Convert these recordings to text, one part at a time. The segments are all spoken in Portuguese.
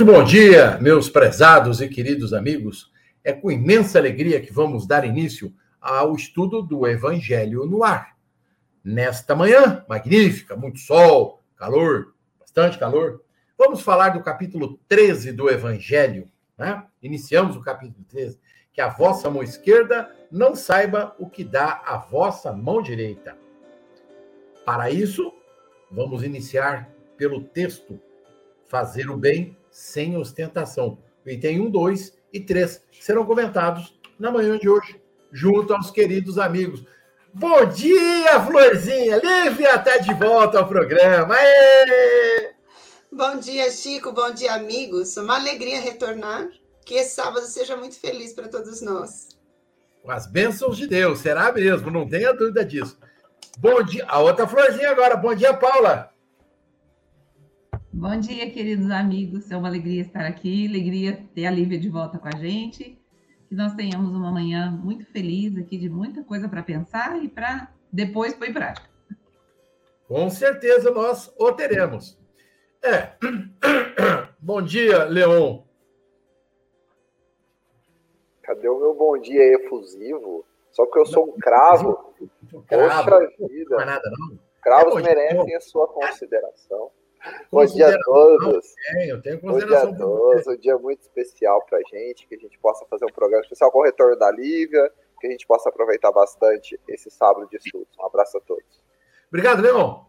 Muito bom dia, meus prezados e queridos amigos. É com imensa alegria que vamos dar início ao estudo do Evangelho no ar. Nesta manhã, magnífica, muito sol, calor, bastante calor, vamos falar do capítulo 13 do Evangelho. Né? Iniciamos o capítulo 13. Que a vossa mão esquerda não saiba o que dá a vossa mão direita. Para isso, vamos iniciar pelo texto Fazer o bem sem ostentação. O item 1, 2 e 3 serão comentados na manhã de hoje, junto aos queridos amigos. Bom dia, Florzinha! Lívia está de volta ao programa. Aê! Bom dia, Chico. Bom dia, amigos. Uma alegria retornar. Que esse sábado seja muito feliz para todos nós. Com as bênçãos de Deus, será mesmo, não tenha dúvida disso. Bom dia. A outra florzinha agora. Bom dia, Paula. Bom dia, queridos amigos. É uma alegria estar aqui, alegria ter a Lívia de volta com a gente. Que nós tenhamos uma manhã muito feliz aqui, de muita coisa para pensar e para depois pôr em prática. Com certeza nós o teremos. É. Bom dia, Leon. Cadê o meu bom dia efusivo? Só porque eu sou um cravo. Cravo. Poxa vida. Não é nada, não. Cravos Bom, merecem a sua consideração. Bom dia a todos. Eu tenho Bom dia consideração a todos. Um dia muito especial pra gente, que a gente possa fazer um programa especial com o retorno da Lívia, que a gente possa aproveitar bastante esse sábado de estudos. Um abraço a todos. Obrigado, Leon.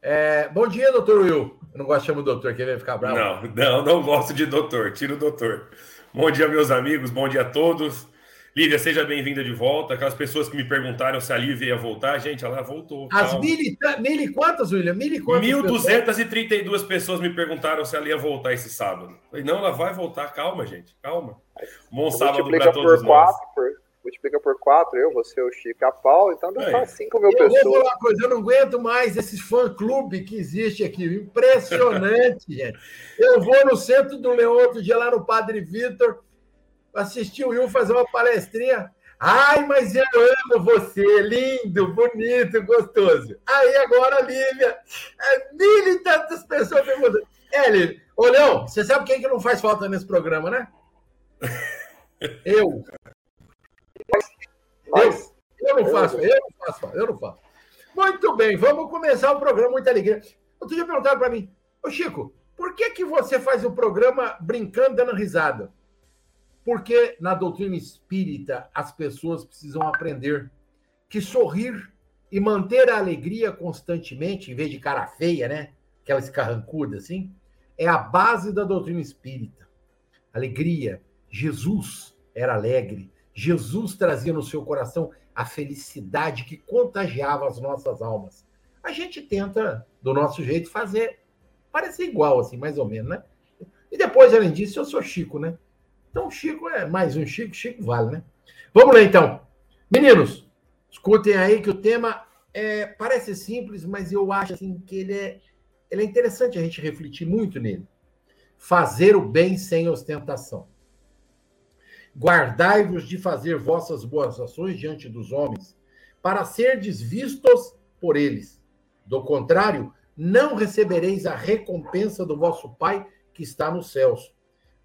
É, bom dia, doutor Will. Eu não gosto de chamar o doutor, que ele vai ficar bravo. Não, não, não gosto de doutor. Tira o doutor. Bom dia, meus amigos. Bom dia a todos. Lívia, seja bem-vinda de volta. Aquelas pessoas que me perguntaram se a Lívia ia voltar, gente, ela voltou. As calma. mil e, mil e quantas, William? Mil e quantas? pessoas? 1.232 pessoas me perguntaram se ela ia voltar esse sábado. Falei, não, ela vai voltar. Calma, gente. Calma. Bom sábado multiplica para por todos nós. quatro, por, multiplica por quatro, eu, você, o Chico e a Paula, então dá É. quase 5 mil Eu vou pessoas. falar uma coisa, eu não aguento mais esse fã-clube que existe aqui. Impressionante, gente. Eu vou no centro do Leão outro dia, lá no Padre Vitor, assistir o Will fazer uma palestrinha. Ai, mas eu amo você, lindo, bonito, gostoso. Aí agora, Lívia, é, mil e tantas pessoas perguntando. É, Lívia. Ô, Leão, você sabe quem que não faz falta nesse programa, né? Eu. Mas, Eu não faço, eu não faço, eu não faço. Muito bem, vamos começar o programa, muita alegria. Outro dia perguntaram para mim, ô Chico, por que, que você faz o programa brincando, dando risada? Porque na doutrina espírita as pessoas precisam aprender que sorrir e manter a alegria constantemente, em vez de cara feia, né? Aquela escarrancuda assim, é a base da doutrina espírita. Alegria. Jesus era alegre. Jesus trazia no seu coração a felicidade que contagiava as nossas almas. A gente tenta, do nosso jeito, fazer parecer igual, assim, mais ou menos, né? E depois, além disso, eu sou Chico, né? Então, Chico é mais um Chico, Chico vale, né? Vamos lá, então. Meninos, escutem aí que o tema é, parece simples, mas eu acho assim, que ele é, ele é interessante a gente refletir muito nele. Fazer o bem sem ostentação. Guardai-vos de fazer vossas boas ações diante dos homens, para serdes vistos por eles. Do contrário, não recebereis a recompensa do vosso Pai que está nos céus.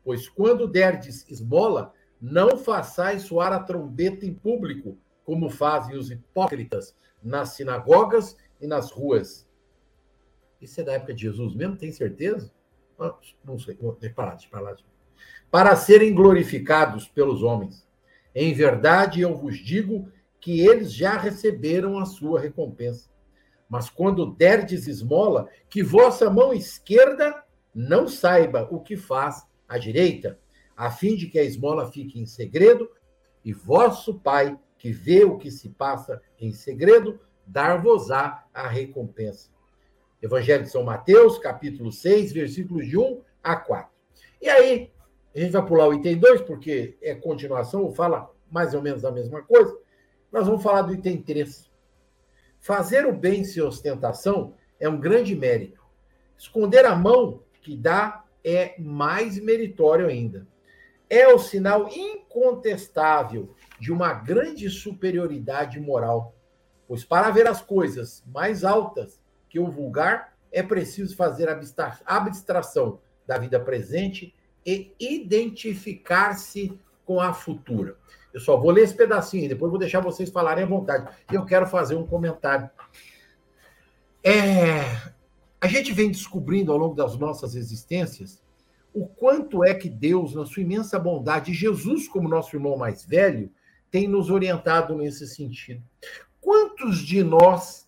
Pois quando derdes esmola, não façais soar a trombeta em público, como fazem os hipócritas nas sinagogas e nas ruas. Isso é da época de Jesus mesmo? Tem certeza? Ah, Não sei. Vou- parar, eu parar. Para serem glorificados pelos homens. Em verdade, eu vos digo que eles já receberam a sua recompensa. Mas quando derdes esmola, que vossa mão esquerda não saiba o que faz a direita, a fim de que a esmola fique em segredo, e vosso Pai, que vê o que se passa em segredo, dar-vos-á a recompensa. Evangelho de São Mateus, capítulo 6, versículos de 1 a 4. E aí, a gente vai pular o item 2, porque é continuação, fala mais ou menos a mesma coisa. Nós vamos falar do item 3. Fazer o bem sem ostentação é um grande mérito. Esconder a mão que dá é mais meritório ainda. É o sinal incontestável de uma grande superioridade moral. Pois para ver as coisas mais altas que o vulgar, é preciso fazer abstração da vida presente e identificar-se com a futura. Eu só vou ler esse pedacinho, depois vou deixar vocês falarem à vontade. E eu quero fazer um comentário. É, a gente vem descobrindo ao longo das nossas existências o quanto é que Deus, na sua imensa bondade, Jesus, como nosso irmão mais velho, tem nos orientado nesse sentido. Quantos de nós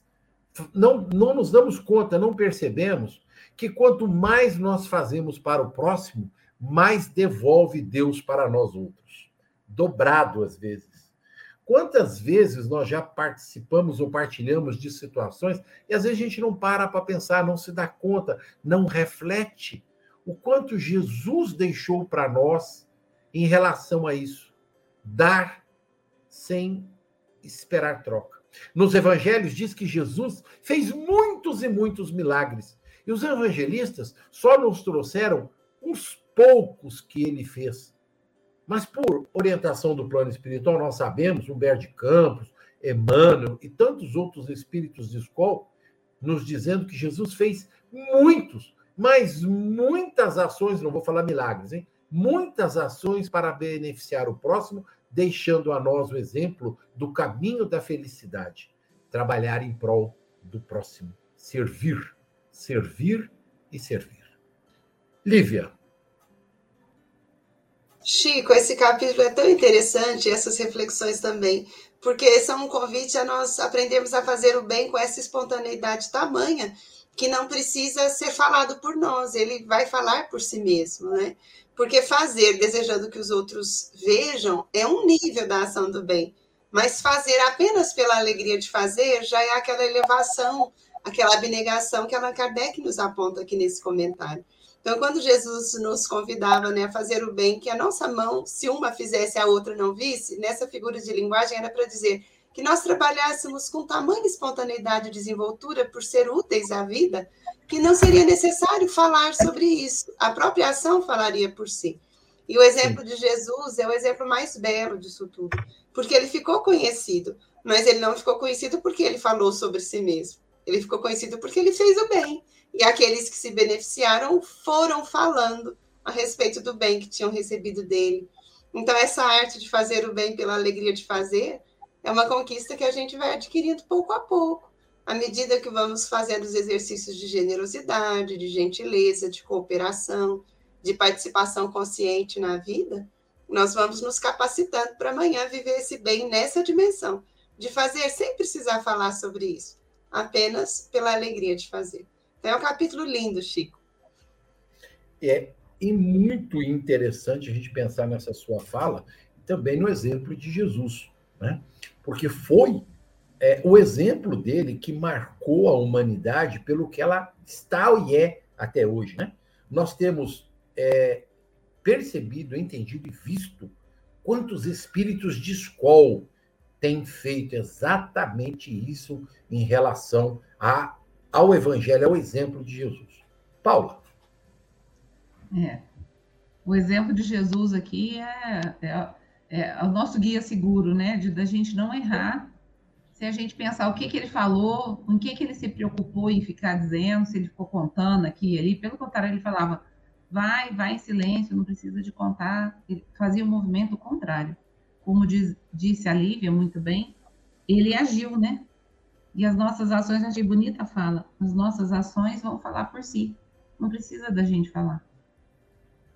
não, não nos damos conta, não percebemos que quanto mais nós fazemos para o próximo, mais devolve Deus para nós outros. Dobrado às vezes. Quantas vezes nós já participamos ou partilhamos de situações e às vezes a gente não para para pensar, não se dá conta, não reflete o quanto Jesus deixou para nós em relação a isso. Dar sem esperar troca. Nos evangelhos diz que Jesus fez muitos e muitos milagres. E os evangelistas só nos trouxeram uns poucos que ele fez. Mas por orientação do plano espiritual, nós sabemos, Humberto de Campos, Emmanuel e tantos outros espíritos de escola, nos dizendo que Jesus fez muitos, mas muitas ações, não vou falar milagres, hein? Muitas ações para beneficiar o próximo, deixando a nós o exemplo do caminho da felicidade. Trabalhar em prol do próximo. Servir, servir e servir. Lívia, Chico, esse capítulo é tão interessante, essas reflexões também, porque são um convite a nós aprendermos a fazer o bem com essa espontaneidade tamanha que não precisa ser falado por nós, ele vai falar por si mesmo, né? Porque fazer desejando que os outros vejam é um nível da ação do bem, mas fazer apenas pela alegria de fazer já é aquela elevação, aquela abnegação que Allan Kardec nos aponta aqui nesse comentário. Então, quando Jesus nos convidava né, a fazer o bem, que a nossa mão, se uma fizesse, a outra não visse, nessa figura de linguagem era para dizer que nós trabalhássemos com tamanha espontaneidade e desenvoltura por ser úteis à vida, que não seria necessário falar sobre isso. A própria ação falaria por si. E o exemplo de Jesus é o exemplo mais belo disso tudo, porque ele ficou conhecido, mas ele não ficou conhecido porque ele falou sobre si mesmo. Ele ficou conhecido porque ele fez o bem e aqueles que se beneficiaram foram falando a respeito do bem que tinham recebido dele. Então, essa arte de fazer o bem pela alegria de fazer é uma conquista que a gente vai adquirindo pouco a pouco, à medida que vamos fazendo os exercícios de generosidade, de gentileza, de cooperação, de participação consciente na vida, nós vamos nos capacitando para amanhã viver esse bem nessa dimensão, de fazer sem precisar falar sobre isso, apenas pela alegria de fazer. É um capítulo lindo, Chico. É e muito interessante a gente pensar nessa sua fala também no exemplo de Jesus, né? Porque foi é, o exemplo dele que marcou a humanidade pelo que ela está e é até hoje, né? Nós temos é, percebido, entendido e visto quantos espíritos de escola têm feito exatamente isso em relação a ao Evangelho, ao exemplo de Jesus. Paula. É. O exemplo de Jesus aqui é, é, é o nosso guia seguro, né? De da gente não errar. Se a gente pensar o que, que ele falou, com o que, que ele se preocupou em ficar dizendo, se ele ficou contando aqui e ali. Pelo contrário, ele falava, vai, vai em silêncio, não precisa de contar. Ele fazia o um movimento contrário. Como diz, disse a Lívia muito bem, ele agiu, né? E as nossas ações, achei bonita a fala, as nossas ações vão falar por si. Não precisa da gente falar.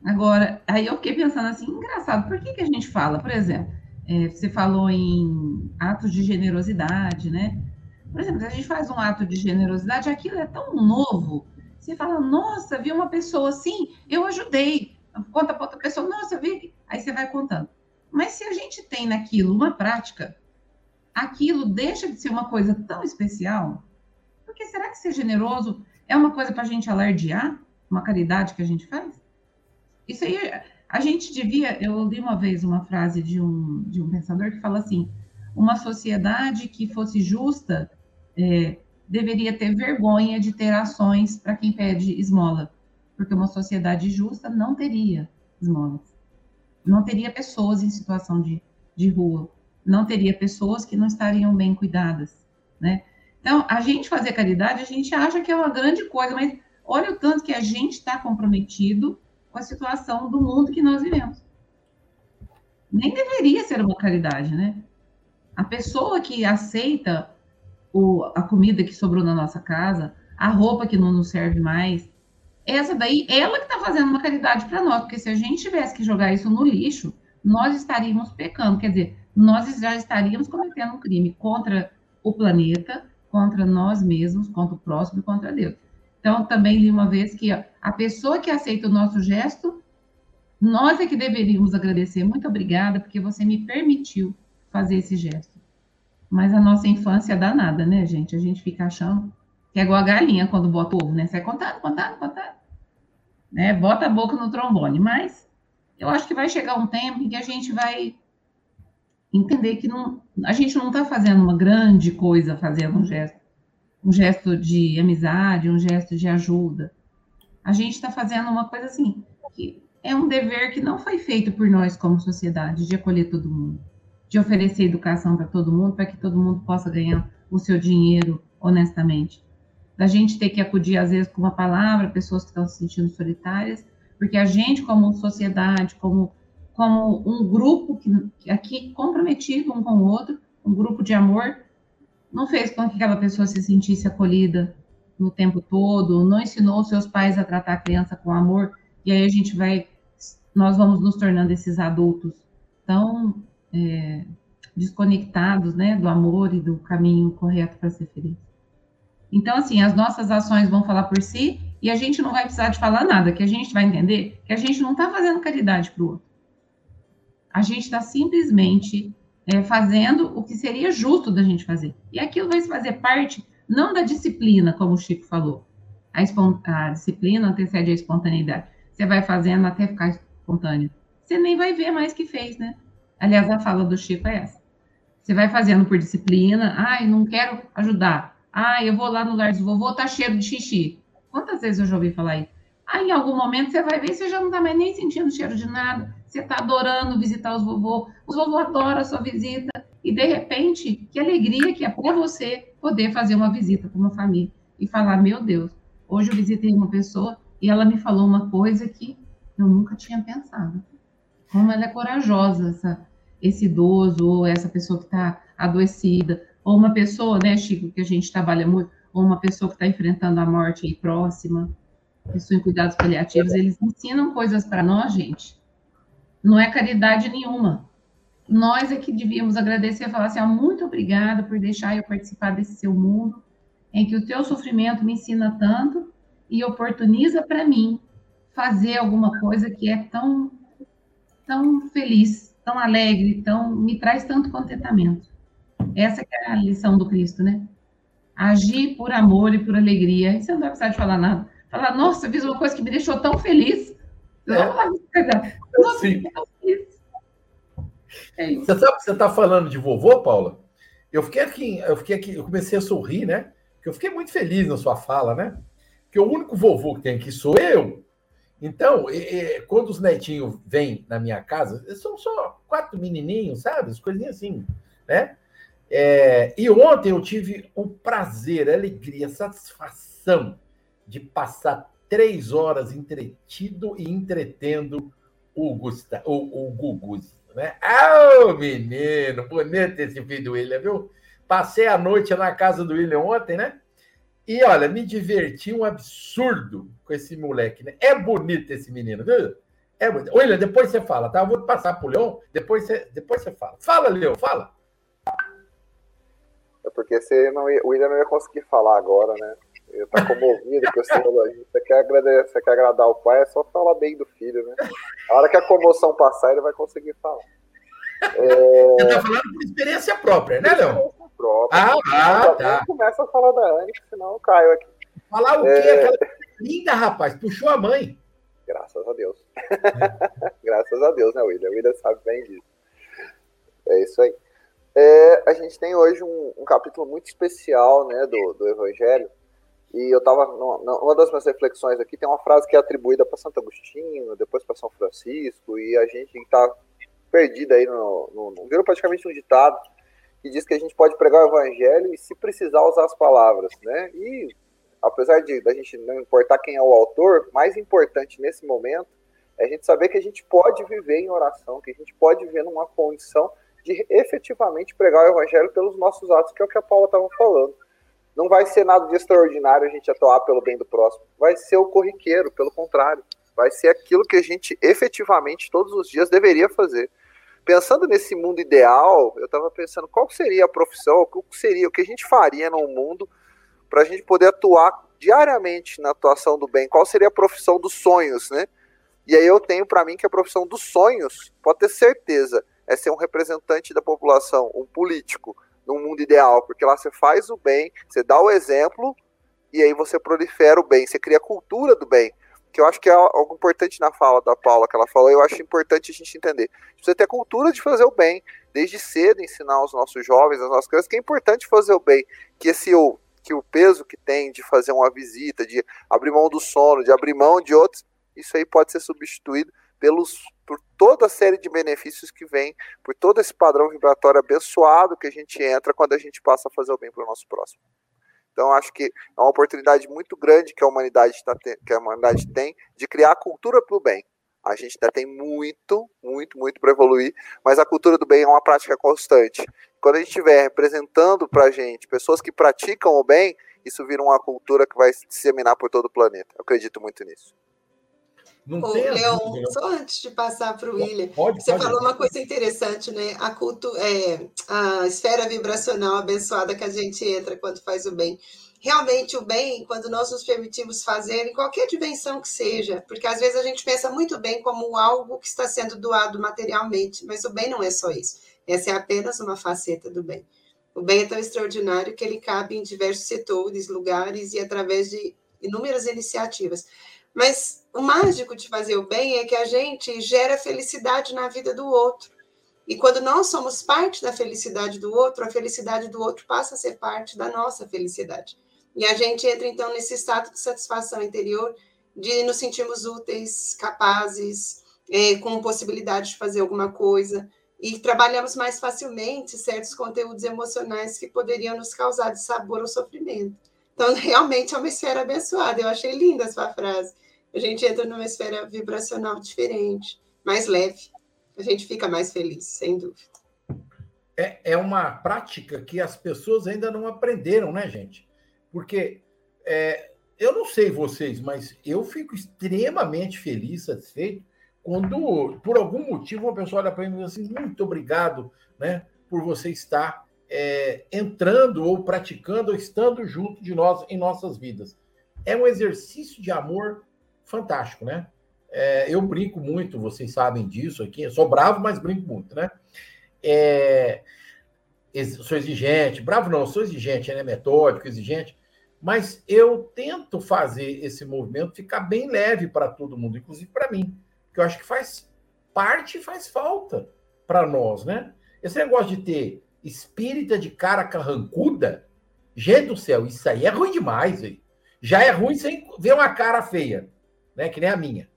Agora, aí eu fiquei pensando assim, engraçado, por que, que a gente fala? Por exemplo, é, você falou em atos de generosidade, né? Por exemplo, se a gente faz um ato de generosidade, aquilo é tão novo. Você fala, nossa, vi uma pessoa assim, eu ajudei. Conta para outra pessoa, nossa, vi. Aí você vai contando. Mas se a gente tem naquilo uma prática, aquilo deixa de ser uma coisa tão especial? Porque será que ser generoso é uma coisa para a gente alardear? Uma caridade que a gente faz? Isso aí, a gente devia. Eu li uma vez uma frase de um, de um pensador que fala assim: uma sociedade que fosse justa é, deveria ter vergonha de ter ações para quem pede esmola, porque uma sociedade justa não teria esmolas, não teria pessoas em situação de, de rua, não teria pessoas que não estariam bem cuidadas, né? Então, a gente fazer caridade, a gente acha que é uma grande coisa, mas olha o tanto que a gente está comprometido com a situação do mundo que nós vivemos. Nem deveria ser uma caridade, né? A pessoa que aceita o, a comida que sobrou na nossa casa, a roupa que não nos serve mais, essa daí, ela que está fazendo uma caridade para nós, porque se a gente tivesse que jogar isso no lixo, nós estaríamos pecando, quer dizer, nós já estaríamos cometendo um crime contra o planeta, contra nós mesmos, contra o próximo e contra Deus. Então, também li uma vez que a pessoa que aceita o nosso gesto, nós é que deveríamos agradecer. Muito obrigada, porque você me permitiu fazer esse gesto. Mas a nossa infância dá nada, né, gente? A gente fica achando que é igual a galinha quando bota ovo, né? Você é contado, contado, contado. Né? Bota a boca no trombone. Mas eu acho que vai chegar um tempo em que a gente vai entender que não, a gente não está fazendo uma grande coisa fazendo um gesto, um gesto de amizade, um gesto de ajuda. A gente está fazendo uma coisa assim, que é um dever que não foi feito por nós como sociedade, de acolher todo mundo, de oferecer educação para todo mundo, para que todo mundo possa ganhar o seu dinheiro honestamente. Da gente ter que acudir, às vezes, com uma palavra, pessoas que estão se sentindo solitárias, porque a gente, como sociedade, como como um grupo que, aqui comprometido um com o outro, um grupo de amor, não fez com que aquela pessoa se sentisse acolhida no tempo todo, não ensinou seus pais a tratar a criança com amor, e aí a gente vai, nós vamos nos tornando esses adultos tão é, desconectados, né, do amor e do caminho correto para ser feliz. Então, assim, as nossas ações vão falar por si e a gente não vai precisar de falar nada, que a gente vai entender que a gente não está fazendo caridade para o outro. A gente está simplesmente é, fazendo o que seria justo da gente fazer. E aquilo vai fazer parte não da disciplina, como o Chico falou. A, a disciplina antecede a espontaneidade. Você vai fazendo até ficar espontâneo. Você nem vai ver mais que fez, né? Aliás, a fala do Chico é essa. Você vai fazendo por disciplina. Ai, não quero ajudar. Ai, eu vou lá no lar do vovô, tá cheiro de xixi. Quantas vezes eu já ouvi falar isso? Aí, em algum momento, você vai ver, você já não tá mais nem sentindo cheiro de nada você está adorando visitar os vovô, os vovô adoram a sua visita, e de repente, que alegria que é para você poder fazer uma visita com uma família e falar: meu Deus, hoje eu visitei uma pessoa e ela me falou uma coisa que eu nunca tinha pensado. Como ela é corajosa, essa, esse idoso, ou essa pessoa que está adoecida, ou uma pessoa, né, Chico, que a gente trabalha muito, ou uma pessoa que está enfrentando a morte aí próxima, pessoa em cuidados paliativos, eles ensinam coisas para nós, gente, não é caridade nenhuma. Nós é que devíamos agradecer e falar assim: muito obrigada por deixar eu participar desse seu mundo, em que o teu sofrimento me ensina tanto e oportuniza para mim fazer alguma coisa que é tão, tão feliz, tão alegre, tão me traz tanto contentamento. Essa é a lição do Cristo, né? Agir por amor e por alegria. Você não vai precisar de falar nada. Falar, nossa, fiz uma coisa que me deixou tão feliz. É. Sim. É você sabe que você está falando de vovô, Paula? Eu fiquei aqui, eu fiquei aqui, eu comecei a sorrir, né? Porque eu fiquei muito feliz na sua fala, né? Que o único vovô que tem aqui sou eu. Então, e, e, quando os netinhos vêm na minha casa, são só quatro menininhos, sabe? As coisinhas assim, né? É, e ontem eu tive o prazer, a alegria, a satisfação de passar três horas entretido e entretendo o, Gusta, o, o. Né? Ah, oh, menino, bonito esse filho do William, viu? Passei a noite na casa do William ontem, né? E olha, me diverti um absurdo com esse moleque, né? É bonito esse menino, viu? É bonito. William, depois você fala, tá? Eu vou passar pro Leão, depois você, depois você fala. Fala, Leão, fala. É porque você não ia, o William não ia conseguir falar agora, né? Ele tá comovido com esse Você quer, agradar, você quer agradar o pai, é só falar bem do filho, né? A hora que a comoção passar, ele vai conseguir falar. É... Você tá falando por experiência própria, né, Léo? Própria. Ah, ah tá. Começa a falar da Anne, senão eu caio aqui. Falar o quê? É... Aquela linda, rapaz. Puxou a mãe. Graças Graças a Deus. É. Graças a Deus, né, William? O William sabe bem disso. É isso aí. É, a gente tem hoje um, um, capítulo muito especial né, do, do Evangelho. E eu estava. Uma das minhas reflexões aqui tem uma frase que é atribuída para Santo Agostinho, depois para São Francisco, e a gente está perdida aí no, no, no. Virou praticamente um ditado que diz que a gente pode pregar o Evangelho e, se precisar, usar as palavras. Né? E apesar de a gente não importar quem é o autor, mais importante nesse momento é a gente saber que a gente pode viver em oração, que a gente pode viver numa condição de efetivamente pregar o evangelho pelos nossos atos, que é o que a Paula estava falando. Não vai ser nada de extraordinário a gente atuar pelo bem do próximo, vai ser o corriqueiro, pelo contrário, vai ser aquilo que a gente efetivamente todos os dias deveria fazer. Pensando nesse mundo ideal, eu estava pensando qual seria a profissão, o que seria, o que a gente faria num mundo para a gente poder atuar diariamente na atuação do bem. Qual seria a profissão dos sonhos, né? E aí eu tenho para mim que a profissão dos sonhos, pode ter certeza, é ser um representante da população, um político, num mundo ideal, porque lá você faz o bem, você dá o exemplo e aí você prolifera o bem, você cria a cultura do bem. Que eu acho que é algo importante na fala da Paula que ela falou, eu acho importante a gente entender. Você ter a cultura de fazer o bem, desde cedo ensinar aos nossos jovens, às nossas crianças, que é importante fazer o bem, que esse ou que o peso que tem de fazer uma visita, de abrir mão do sono, de abrir mão de outros, isso aí pode ser substituído pelos, por toda a série de benefícios que vem, por todo esse padrão vibratório abençoado que a gente entra quando a gente passa a fazer o bem para o nosso próximo. Então, acho que é uma oportunidade muito grande que a humanidade, tá que a humanidade tem de criar a cultura para o bem. A gente ainda tem muito, muito, muito para evoluir, mas a cultura do bem é uma prática constante. Quando a gente estiver representando para a gente pessoas que praticam o bem, isso vira uma cultura que vai se disseminar por todo o planeta. Eu acredito muito nisso. Não Ô, Leon, só antes de passar para o William, pode, você pode. falou uma coisa interessante, né? A, cultu é, a esfera vibracional abençoada que a gente entra quando faz o bem realmente o bem, quando nós nos permitimos fazer, em qualquer dimensão que seja, porque às vezes a gente pensa muito bem como algo que está sendo doado materialmente, mas o bem não é só isso. Essa é apenas uma faceta do bem. O bem é tão extraordinário que ele cabe em diversos setores, lugares e através de inúmeras iniciativas. Mas o mágico de fazer o bem é que a gente gera felicidade na vida do outro. E quando nós somos parte da felicidade do outro, a felicidade do outro passa a ser parte da nossa felicidade. E a gente entra, então, nesse estado de satisfação interior, de nos sentirmos úteis, capazes, é, com possibilidade de fazer alguma coisa, e trabalhamos mais facilmente certos conteúdos emocionais que poderiam nos causar de sabor ou sofrimento. Então, realmente é uma esfera abençoada. Eu achei linda a sua frase. A gente entra numa esfera vibracional diferente, mais leve. A gente fica mais feliz, sem dúvida. É, é uma prática que as pessoas ainda não aprenderam, né, gente? Porque é, eu não sei vocês, mas eu fico extremamente feliz, satisfeito, quando, por algum motivo, uma pessoa olha para mim e diz assim: muito obrigado né, por você estar é, entrando ou praticando ou estando junto de nós em nossas vidas. É um exercício de amor fantástico, né? É, eu brinco muito, vocês sabem disso aqui. Eu sou bravo, mas brinco muito, né? É, sou exigente, bravo não, sou exigente, né? Metódico, exigente, mas eu tento fazer esse movimento ficar bem leve para todo mundo, inclusive para mim, que eu acho que faz parte e faz falta para nós, né? Esse negócio de ter espírita de cara carrancuda, gente do céu, isso aí é ruim demais, véio. já é ruim sem ver uma cara feia, né? Que nem a minha.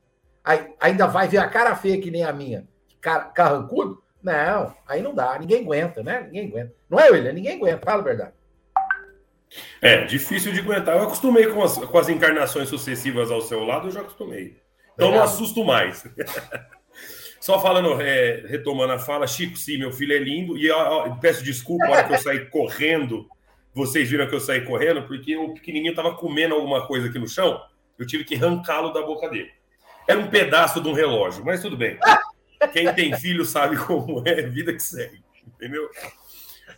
Aí, ainda vai ver a cara feia que nem a minha, cara, carrancudo? Não, aí não dá, ninguém aguenta, né? Ninguém aguenta. Não é, William? Ninguém aguenta, fala a verdade. É, difícil de aguentar. Eu acostumei com as, com as encarnações sucessivas ao seu lado, eu já acostumei. Então não assusto mais. Só falando, é, retomando a fala, Chico, sim, meu filho é lindo. E ó, peço desculpa a hora que eu saí correndo. Vocês viram que eu saí correndo, porque o pequenininho estava comendo alguma coisa aqui no chão. Eu tive que arrancá-lo da boca dele. Era um pedaço de um relógio, mas tudo bem. Quem tem filho sabe como é, vida que segue, entendeu?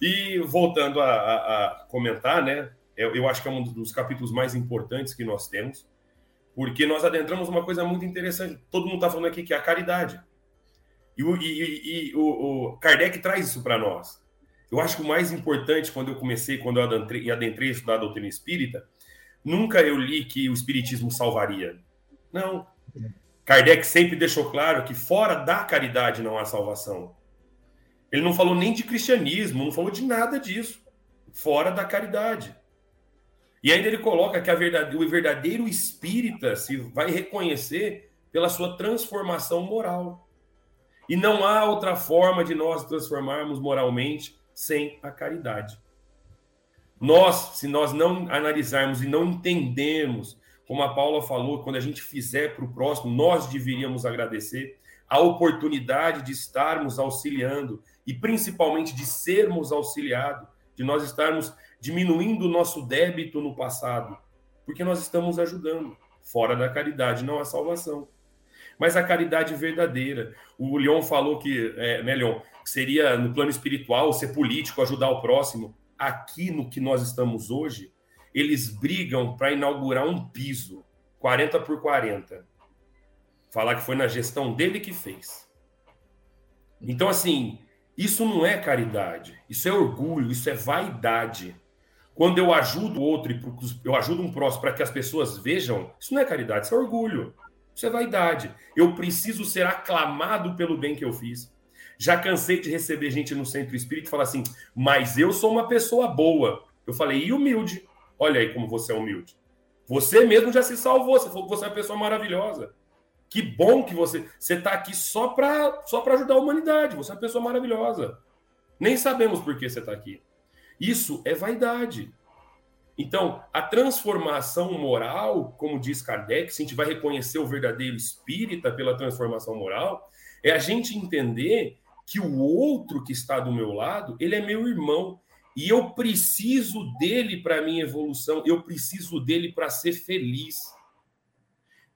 E voltando a, a, a comentar, né? Eu, eu, acho que é um dos capítulos mais importantes que nós temos, porque nós adentramos uma coisa muito interessante. Todo mundo está falando aqui que é a caridade. E o, e, e, o, o Kardec traz isso para nós. Eu acho que o mais importante, quando eu comecei, quando eu adentrei, adentrei a estudar a doutrina espírita, nunca eu li que o espiritismo salvaria. Não. Kardec sempre deixou claro que fora da caridade não há salvação. Ele não falou nem de cristianismo, não falou de nada disso. Fora da caridade. E ainda ele coloca que verdade, o verdadeiro espírita se vai reconhecer pela sua transformação moral. E não há outra forma de nós transformarmos moralmente sem a caridade. Nós, se nós não analisarmos e não entendermos, como a Paula falou, quando a gente fizer para o próximo, nós deveríamos agradecer a oportunidade de estarmos auxiliando e principalmente de sermos auxiliados, de nós estarmos diminuindo o nosso débito no passado, porque nós estamos ajudando. Fora da caridade não há salvação. Mas a caridade verdadeira. O Leon falou que, é, né, Leon, seria no plano espiritual ser político, ajudar o próximo aqui no que nós estamos hoje, eles brigam para inaugurar um piso 40 por 40. Falar que foi na gestão dele que fez. Então, assim, isso não é caridade, isso é orgulho, isso é vaidade. Quando eu ajudo outro e eu ajudo um próximo para que as pessoas vejam, isso não é caridade, isso é orgulho, isso é vaidade. Eu preciso ser aclamado pelo bem que eu fiz. Já cansei de receber gente no centro espírita e falar assim, mas eu sou uma pessoa boa. Eu falei, e humilde? Olha aí como você é humilde. Você mesmo já se salvou, você falou que você é uma pessoa maravilhosa. Que bom que você você está aqui só para só ajudar a humanidade. Você é uma pessoa maravilhosa. Nem sabemos por que você está aqui. Isso é vaidade. Então, a transformação moral, como diz Kardec, se a gente vai reconhecer o verdadeiro espírita pela transformação moral, é a gente entender que o outro que está do meu lado, ele é meu irmão. E eu preciso dele para minha evolução, eu preciso dele para ser feliz.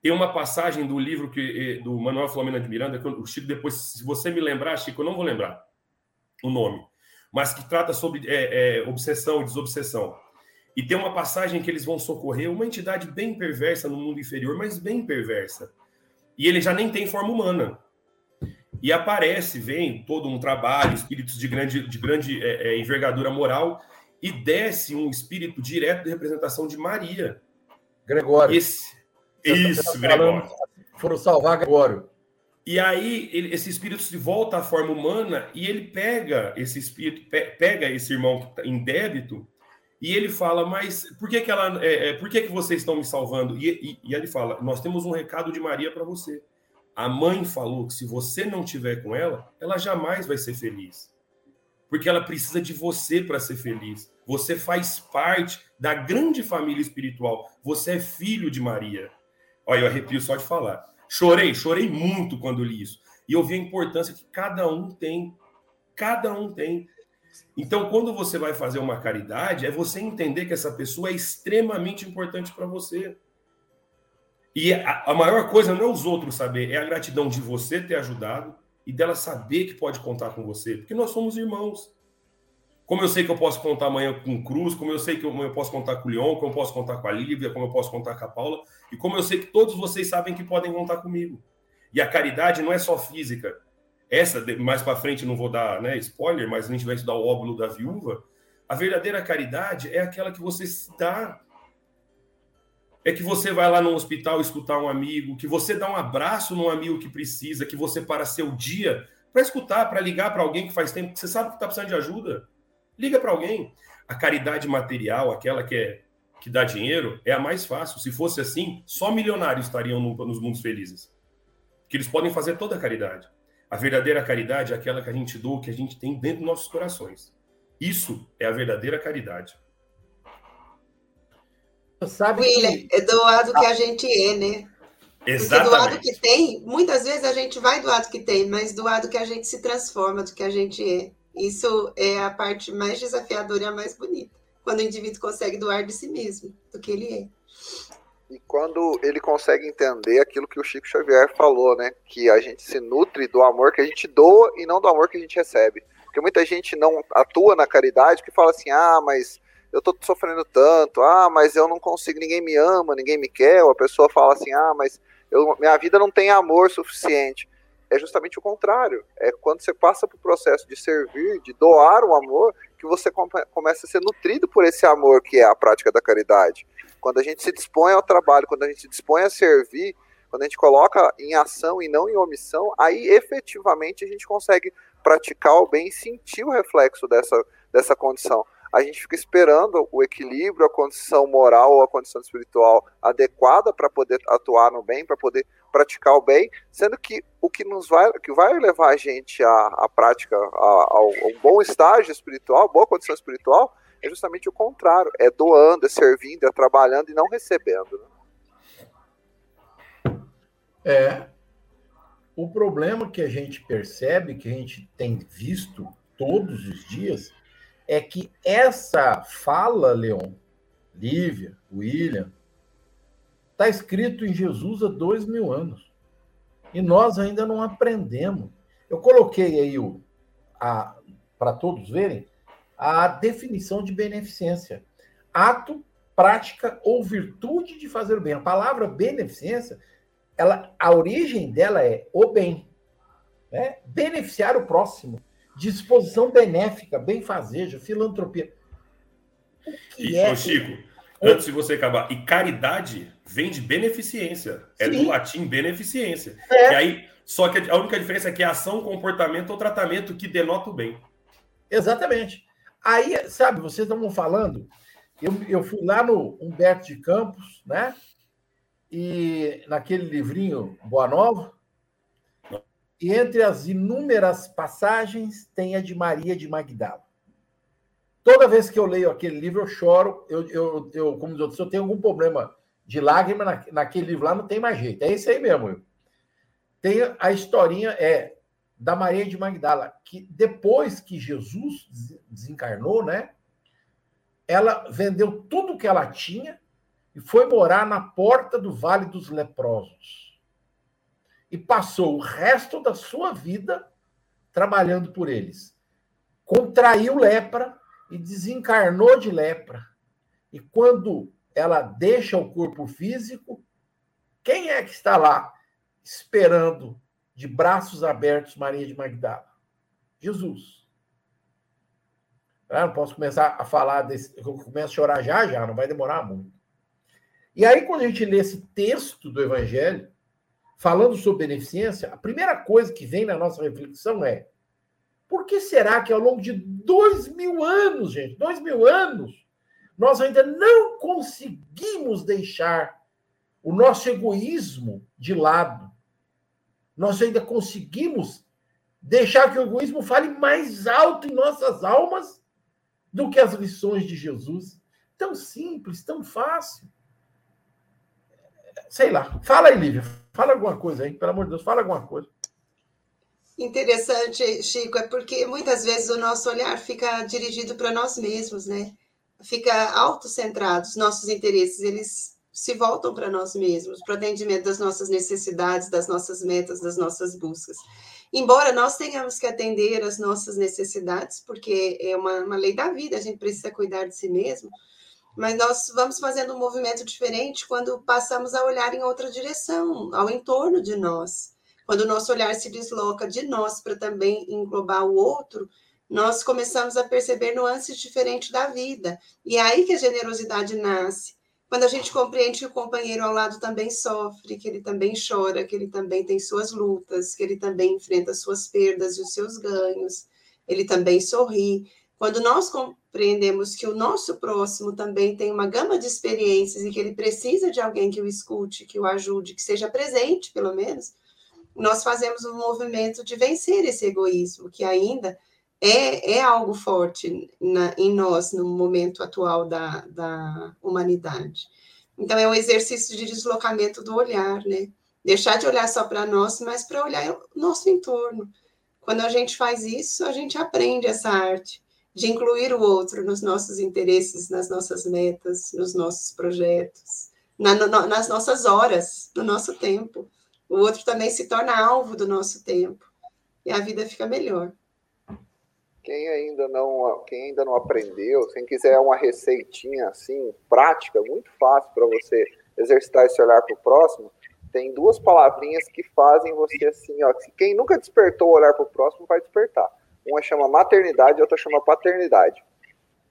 Tem uma passagem do livro que, eh, do Manuel Flamengo de Miranda, que o Chico, depois, se você me lembrar, Chico, eu não vou lembrar o nome, mas que trata sobre é, é, obsessão e desobsessão. E tem uma passagem que eles vão socorrer uma entidade bem perversa no mundo inferior, mas bem perversa. E ele já nem tem forma humana. E aparece, vem todo um trabalho, espíritos de grande, de grande é, é, envergadura moral, e desce um espírito direto de representação de Maria. Gregório. Esse, isso, Gregório. Foram salvar Gregório. E aí ele, esse espírito se volta à forma humana e ele pega esse espírito, pe, pega esse irmão que tá em débito e ele fala, mas por que que ela, é, é, por que que vocês estão me salvando? E, e, e ele fala, nós temos um recado de Maria para você. A mãe falou que se você não tiver com ela, ela jamais vai ser feliz. Porque ela precisa de você para ser feliz. Você faz parte da grande família espiritual. Você é filho de Maria. Olha, eu arrepio só de falar. Chorei, chorei muito quando li isso. E eu vi a importância que cada um tem. Cada um tem. Então, quando você vai fazer uma caridade, é você entender que essa pessoa é extremamente importante para você. E a, a, maior coisa não é os outros saber, é a gratidão de você ter ajudado e dela saber que pode contar com você, porque nós somos irmãos. Como eu sei que eu posso contar amanhã com o Cruz, como eu sei que eu, eu posso contar com o Leon, como eu posso contar com a Lívia, como eu posso contar com a Paula, e como eu sei que todos vocês sabem que podem contar comigo. E a caridade não é só física. Essa, mais para frente, não vou dar né, spoiler, mas a gente vai estudar o óbolo da viúva. A verdadeira caridade é aquela que você dá é que você vai lá no hospital escutar um amigo, que você dá um abraço num amigo que precisa, que você para seu dia para escutar, para ligar para alguém que faz tempo que você sabe que está precisando de ajuda. Liga para alguém. A caridade material, aquela que é que dá dinheiro, é a mais fácil. Se fosse assim, só milionários estariam no, nos mundos felizes. Que eles podem fazer toda a caridade. A verdadeira caridade é aquela que a gente doa, que a gente tem dentro dos nossos corações. Isso é a verdadeira caridade. Sabe William, que... é doado que a gente é, né? Exatamente. Porque doado que tem, muitas vezes a gente vai doado que tem, mas doado que a gente se transforma, do que a gente é. Isso é a parte mais desafiadora e a mais bonita. Quando o indivíduo consegue doar de si mesmo, do que ele é. E quando ele consegue entender aquilo que o Chico Xavier falou, né? Que a gente se nutre do amor que a gente doa e não do amor que a gente recebe. Porque muita gente não atua na caridade que fala assim, ah, mas eu tô sofrendo tanto, ah, mas eu não consigo, ninguém me ama, ninguém me quer, ou a pessoa fala assim, ah, mas eu, minha vida não tem amor suficiente. É justamente o contrário. É quando você passa o processo de servir, de doar o amor, que você come, começa a ser nutrido por esse amor que é a prática da caridade. Quando a gente se dispõe ao trabalho, quando a gente se dispõe a servir, quando a gente coloca em ação e não em omissão, aí efetivamente a gente consegue praticar o bem e sentir o reflexo dessa, dessa condição. A gente fica esperando o equilíbrio, a condição moral ou a condição espiritual adequada para poder atuar no bem, para poder praticar o bem, sendo que o que nos vai, que vai levar a gente à, à prática, a, a, um bom estágio espiritual, boa condição espiritual, é justamente o contrário, é doando, é servindo, é trabalhando e não recebendo. Né? É. O problema que a gente percebe, que a gente tem visto todos os dias, é que essa fala, Leon, Lívia, William, está escrito em Jesus há dois mil anos. E nós ainda não aprendemos. Eu coloquei aí para todos verem a definição de beneficência. Ato, prática ou virtude de fazer o bem. A palavra beneficência, ela, a origem dela é o bem. Né? Beneficiar o próximo. Disposição benéfica, benfazeja, filantropia. E, é... Chico, antes de você acabar, e caridade vem de beneficência. É Sim. do latim beneficência. É. E aí, só que a única diferença é que é ação, comportamento ou tratamento que denota o bem. Exatamente. Aí, sabe, vocês estavam falando, eu, eu fui lá no Humberto de Campos, né? E naquele livrinho Boa Nova, e entre as inúmeras passagens tem a de Maria de Magdala. Toda vez que eu leio aquele livro, eu choro. Eu, eu, eu como diz, se eu tenho algum problema de lágrima na, naquele livro lá, não tem mais jeito. É isso aí mesmo. Tem a historinha, é da Maria de Magdala, que depois que Jesus desencarnou, né? Ela vendeu tudo que ela tinha e foi morar na porta do Vale dos Leprosos. E passou o resto da sua vida trabalhando por eles. Contraiu lepra e desencarnou de lepra. E quando ela deixa o corpo físico, quem é que está lá esperando de braços abertos Maria de Magdala? Jesus. Eu não posso começar a falar desse. Eu começo a chorar já, já, não vai demorar muito. E aí, quando a gente lê esse texto do Evangelho, falando sobre beneficência, a primeira coisa que vem na nossa reflexão é: por que será que ao longo de dois mil anos, gente, dois mil anos, nós ainda não conseguimos deixar o nosso egoísmo de lado? nós ainda conseguimos deixar que o egoísmo fale mais alto em nossas almas do que as lições de Jesus. Tão simples, tão fácil. Sei lá. Fala aí, Lívia. Fala alguma coisa aí, pelo amor de Deus, fala alguma coisa. Interessante, Chico, é porque muitas vezes o nosso olhar fica dirigido para nós mesmos, né? Fica autocentrado, os nossos interesses, eles se voltam para nós mesmos, para o atendimento das nossas necessidades, das nossas metas, das nossas buscas. Embora nós tenhamos que atender as nossas necessidades, porque é uma, uma lei da vida, a gente precisa cuidar de si mesmo, mas nós vamos fazendo um movimento diferente quando passamos a olhar em outra direção, ao entorno de nós. Quando o nosso olhar se desloca de nós para também englobar o outro, nós começamos a perceber nuances diferentes da vida. E é aí que a generosidade nasce quando a gente compreende que o companheiro ao lado também sofre, que ele também chora, que ele também tem suas lutas, que ele também enfrenta suas perdas e os seus ganhos, ele também sorri. Quando nós compreendemos que o nosso próximo também tem uma gama de experiências e que ele precisa de alguém que o escute, que o ajude, que seja presente, pelo menos, nós fazemos um movimento de vencer esse egoísmo, que ainda é, é algo forte na, em nós no momento atual da, da humanidade. Então, é um exercício de deslocamento do olhar, né? Deixar de olhar só para nós, mas para olhar o nosso entorno. Quando a gente faz isso, a gente aprende essa arte de incluir o outro nos nossos interesses, nas nossas metas, nos nossos projetos, na, no, nas nossas horas, no nosso tempo. O outro também se torna alvo do nosso tempo e a vida fica melhor. Quem ainda não, quem ainda não aprendeu, quem quiser uma receitinha assim, prática, muito fácil para você exercitar esse olhar para o próximo, tem duas palavrinhas que fazem você assim, ó, quem nunca despertou o olhar para o próximo vai despertar. Uma chama maternidade, a outra chama paternidade.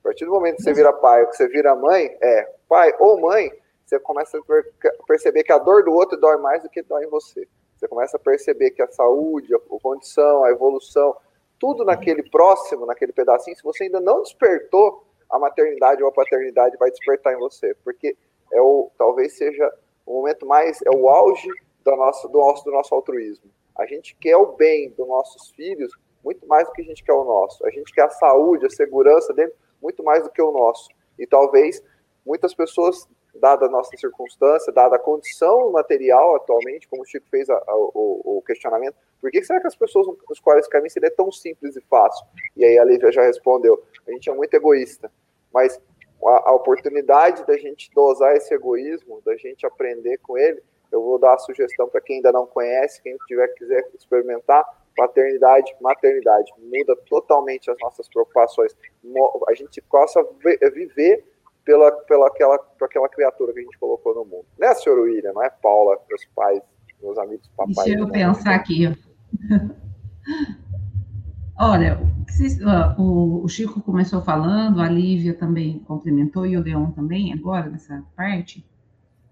A partir do momento que você vira pai ou que você vira mãe, é pai ou mãe, você começa a perceber que a dor do outro dói mais do que dói em você. Você começa a perceber que a saúde, a condição, a evolução, tudo naquele próximo, naquele pedacinho, se você ainda não despertou, a maternidade ou a paternidade vai despertar em você, porque é o talvez seja o momento mais é o auge do nosso do nosso do nosso altruísmo. A gente quer o bem dos nossos filhos muito mais do que a gente quer o nosso. A gente quer a saúde, a segurança dele muito mais do que o nosso. E talvez muitas pessoas dada a nossa circunstância, dada a condição material atualmente, como o Chico fez a, a, o, o, questionamento, por que será que as pessoas nos quais esse caminho seria tão simples e fácil? E aí a Lívia já respondeu, a gente é muito egoísta, mas a, a oportunidade da gente dosar esse egoísmo, da gente aprender com ele, eu vou dar a sugestão para quem ainda não conhece, quem tiver quiser experimentar, paternidade, maternidade, muda totalmente as nossas preocupações. A gente possa viver pela, pela aquela, por aquela criatura que a gente colocou no mundo. Né, senhor William? Não é Paula, meus pais, meus amigos papai. Deixa eu pensar aqui. Olha, o Chico começou falando, a Lívia também complementou e o Leon também, agora nessa parte.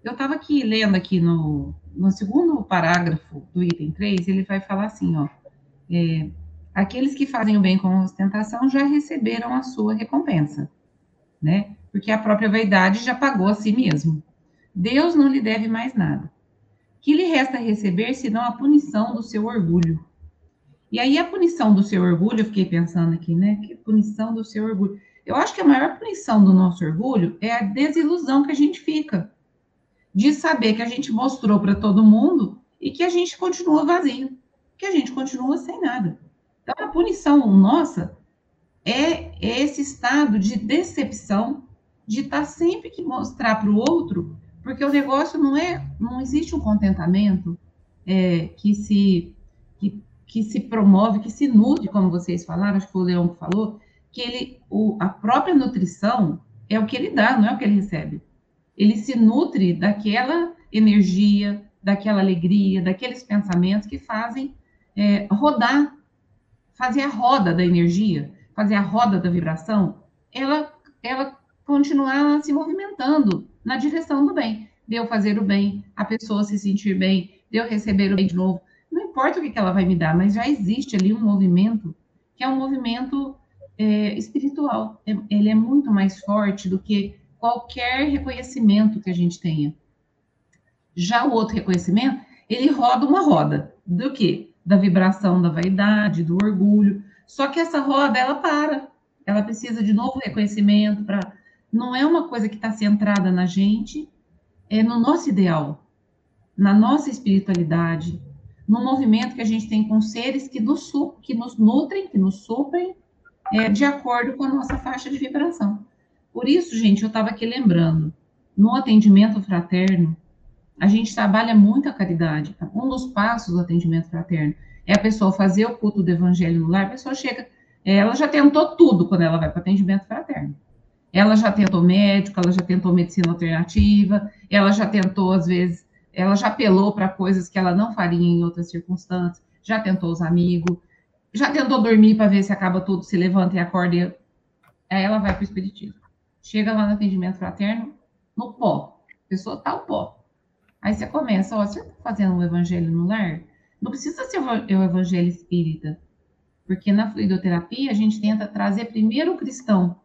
Eu estava aqui lendo aqui no, no segundo parágrafo do item 3, ele vai falar assim, ó, é, aqueles que fazem o bem com ostentação já receberam a sua recompensa, né? porque a própria vaidade já pagou a si mesmo. Deus não lhe deve mais nada. Que lhe resta receber senão a punição do seu orgulho? E aí a punição do seu orgulho, eu fiquei pensando aqui, né? Que punição do seu orgulho? Eu acho que a maior punição do nosso orgulho é a desilusão que a gente fica de saber que a gente mostrou para todo mundo e que a gente continua vazio, que a gente continua sem nada. Então a punição nossa é esse estado de decepção de estar tá sempre que mostrar para o outro, porque o negócio não é, não existe um contentamento é, que se que, que, se promove, que se nutre, como vocês falaram, acho que o Leão falou, que ele, o, a própria nutrição é o que ele dá, não é o que ele recebe. Ele se nutre daquela energia, daquela alegria, daqueles pensamentos que fazem é, rodar, fazer a roda da energia, fazer a roda da vibração, ela, ela continuar se movimentando na direção do bem. De eu fazer o bem, a pessoa se sentir bem, de eu receber o bem de novo. Não importa o que ela vai me dar, mas já existe ali um movimento que é um movimento é, espiritual. É, ele é muito mais forte do que qualquer reconhecimento que a gente tenha. Já o outro reconhecimento, ele roda uma roda. Do quê? Da vibração da vaidade, do orgulho. Só que essa roda, ela para. Ela precisa de novo reconhecimento para não é uma coisa que está centrada na gente, é no nosso ideal, na nossa espiritualidade, no movimento que a gente tem com seres que nos, que nos nutrem, que nos suprem, é, de acordo com a nossa faixa de vibração. Por isso, gente, eu estava aqui lembrando, no atendimento fraterno, a gente trabalha muito a caridade. Tá? Um dos passos do atendimento fraterno é a pessoa fazer o culto do evangelho no lar, a pessoa chega, ela já tentou tudo quando ela vai para o atendimento fraterno. Ela já tentou médico, ela já tentou medicina alternativa, ela já tentou, às vezes, ela já apelou para coisas que ela não faria em outras circunstâncias, já tentou os amigos, já tentou dormir para ver se acaba tudo, se levanta e acorda. E... Aí ela vai para o espiritismo. Chega lá no atendimento fraterno, no pó. A pessoa tá o pó. Aí você começa, ó, você está fazendo um evangelho no lar? Não precisa ser o evangelho espírita. Porque na fluidoterapia a gente tenta trazer primeiro o cristão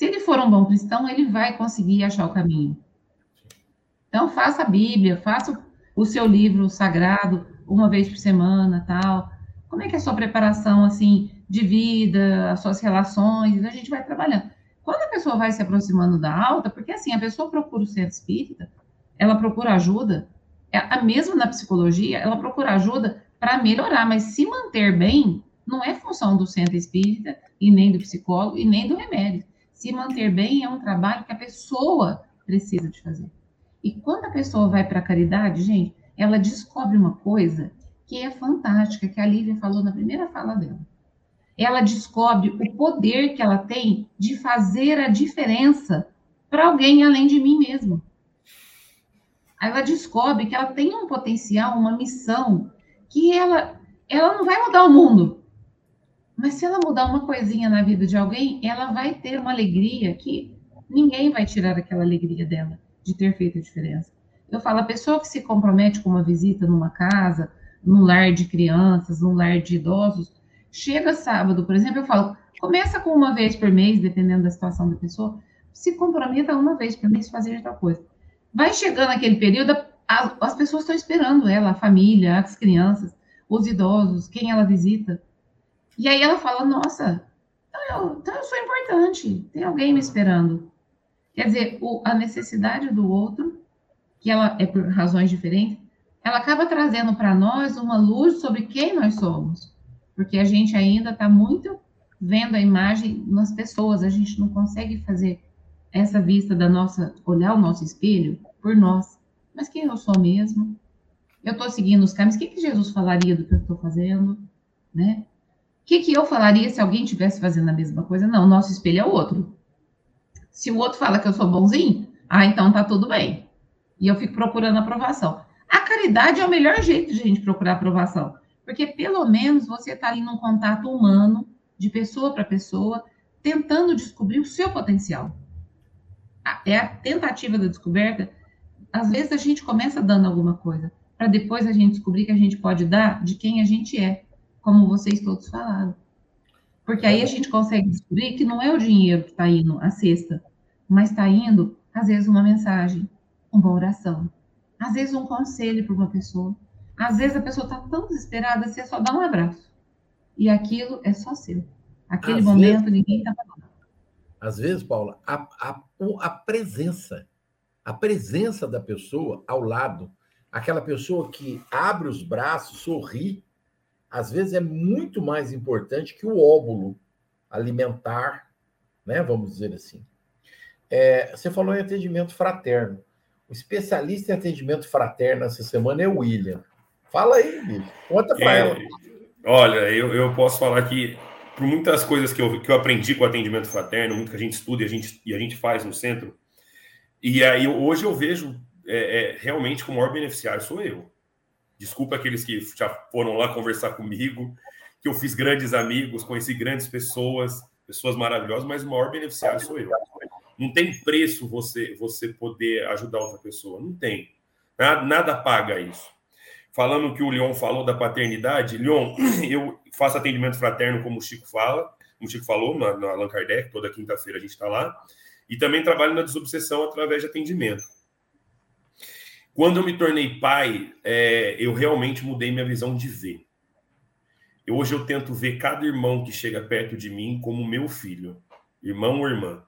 se ele for um bom cristão, ele vai conseguir achar o caminho. Então, faça a Bíblia, faça o seu livro sagrado uma vez por semana, tal. Como é que é a sua preparação, assim, de vida, as suas relações? A gente vai trabalhando. Quando a pessoa vai se aproximando da alta, porque, assim, a pessoa procura o centro espírita, ela procura ajuda, é, a mesmo na psicologia, ela procura ajuda para melhorar, mas se manter bem não é função do centro espírita e nem do psicólogo e nem do remédio se manter bem é um trabalho que a pessoa precisa de fazer. E quando a pessoa vai para a caridade, gente, ela descobre uma coisa que é fantástica, que a Lívia falou na primeira fala dela. Ela descobre o poder que ela tem de fazer a diferença para alguém além de mim mesmo. Ela descobre que ela tem um potencial, uma missão, que ela, ela não vai mudar o mundo, mas se ela mudar uma coisinha na vida de alguém, ela vai ter uma alegria que ninguém vai tirar aquela alegria dela. de ter feito a diferença. Eu falo, a pessoa que se compromete com uma visita numa casa, num lar de crianças, num lar de idosos, chega sábado, por exemplo, eu falo, começa com uma vez por mês, dependendo da situação da pessoa, se comprometa uma vez por mês fazer tal coisa. Vai chegando aquele período, as, as pessoas estão esperando ela, a família, as crianças, os idosos, quem ela visita. E aí ela fala, nossa, então eu, então eu sou importante, tem alguém me esperando. Quer dizer, o, a necessidade do outro, que ela é por razões diferentes, ela acaba trazendo para nós uma luz sobre quem nós somos. Porque a gente ainda está muito vendo a imagem nas pessoas, a gente não consegue fazer essa vista da nossa, olhar o nosso espelho por nós. Mas quem eu sou mesmo? Eu estou seguindo os caminhos, o que, que Jesus falaria do que eu estou fazendo? Né? O que, que eu falaria se alguém estivesse fazendo a mesma coisa? Não, o nosso espelho é o outro. Se o outro fala que eu sou bonzinho, ah, então tá tudo bem. E eu fico procurando aprovação. A caridade é o melhor jeito de a gente procurar aprovação, porque pelo menos você está ali num contato humano, de pessoa para pessoa, tentando descobrir o seu potencial. É a tentativa da descoberta. Às vezes a gente começa dando alguma coisa, para depois a gente descobrir que a gente pode dar de quem a gente é, como vocês todos falaram. Porque aí a gente consegue descobrir que não é o dinheiro que está indo, a cesta, mas está indo, às vezes, uma mensagem, uma oração, às vezes um conselho para uma pessoa. Às vezes a pessoa está tão desesperada, você só dá um abraço. E aquilo é só seu. Aquele às momento vezes, ninguém está falando. Às vezes, Paula, a, a, a presença, a presença da pessoa ao lado, aquela pessoa que abre os braços, sorri, às vezes é muito mais importante que o óvulo alimentar, né? Vamos dizer assim. É, você falou em atendimento fraterno. O especialista em atendimento fraterno essa semana é o William. Fala aí, bicho. Conta para é, ela. Olha, eu, eu posso falar que por muitas coisas que eu, que eu aprendi com o atendimento fraterno, muito que a gente estuda e a gente, e a gente faz no centro, e aí hoje eu vejo é, é, realmente que o maior beneficiário sou eu. Desculpa aqueles que já foram lá conversar comigo, que eu fiz grandes amigos, conheci grandes pessoas, pessoas maravilhosas, mas o maior beneficiário sou eu. Não tem preço você você poder ajudar outra pessoa. Não tem. Nada, nada paga isso. Falando que o Leon falou da paternidade, Leon, eu faço atendimento fraterno, como o Chico fala, como o Chico falou, na, na Allan Kardec, toda quinta-feira a gente está lá. E também trabalho na desobsessão através de atendimento. Quando eu me tornei pai, é, eu realmente mudei minha visão de ver. Eu, hoje eu tento ver cada irmão que chega perto de mim como meu filho, irmão ou irmã.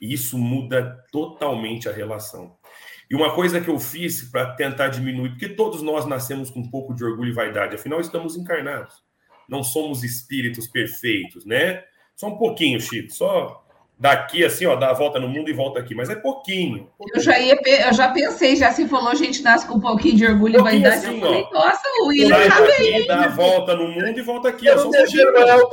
E isso muda totalmente a relação. E uma coisa que eu fiz para tentar diminuir, porque todos nós nascemos com um pouco de orgulho e vaidade, afinal estamos encarnados. Não somos espíritos perfeitos, né? Só um pouquinho, Chico, só daqui assim, ó, dá a volta no mundo e volta aqui, mas é pouquinho. pouquinho. Eu já ia, eu já pensei, já se falou, a gente nasce com um pouquinho de orgulho e vaidade, assim, eu falei, ó, nossa, o William tá bem. Dá a volta no mundo e volta aqui. Eu não deixei ele o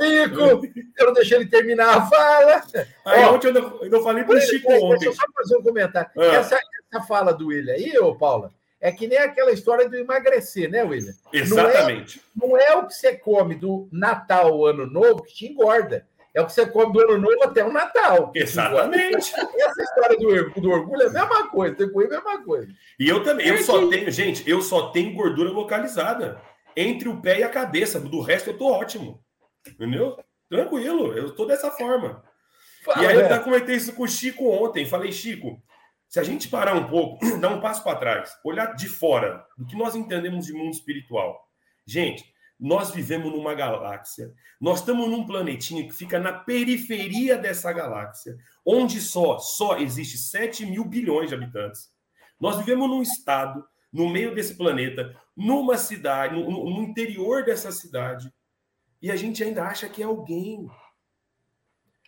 bico, eu não deixei ele terminar a fala. Aí ó, ontem eu não, eu falei para o Chico ontem. Deixa eu só fazer um comentário. Ah. Essa, essa fala do William aí, ô Paula, é que nem aquela história do emagrecer, né, William? Exatamente. Não é, não é o que você come do Natal, Ano Novo, que te engorda é o que você come do ano novo até o Natal. Exatamente. Essa história do, do orgulho é a mesma coisa, tem é a mesma coisa. E eu também, eu só tenho, gente, eu só tenho gordura localizada entre o pé e a cabeça. Do resto eu tô ótimo. Entendeu? Tranquilo, eu tô dessa forma. Fala, e aí eu até comentei isso com o Chico ontem. Falei, Chico, se a gente parar um pouco, dar um passo para trás, olhar de fora do que nós entendemos de mundo espiritual. Gente, nós vivemos numa galáxia, nós estamos num planetinha que fica na periferia dessa galáxia, onde só, só existe 7 mil bilhões de habitantes. Nós vivemos num estado, no meio desse planeta, numa cidade, no, no interior dessa cidade, e a gente ainda acha que é alguém.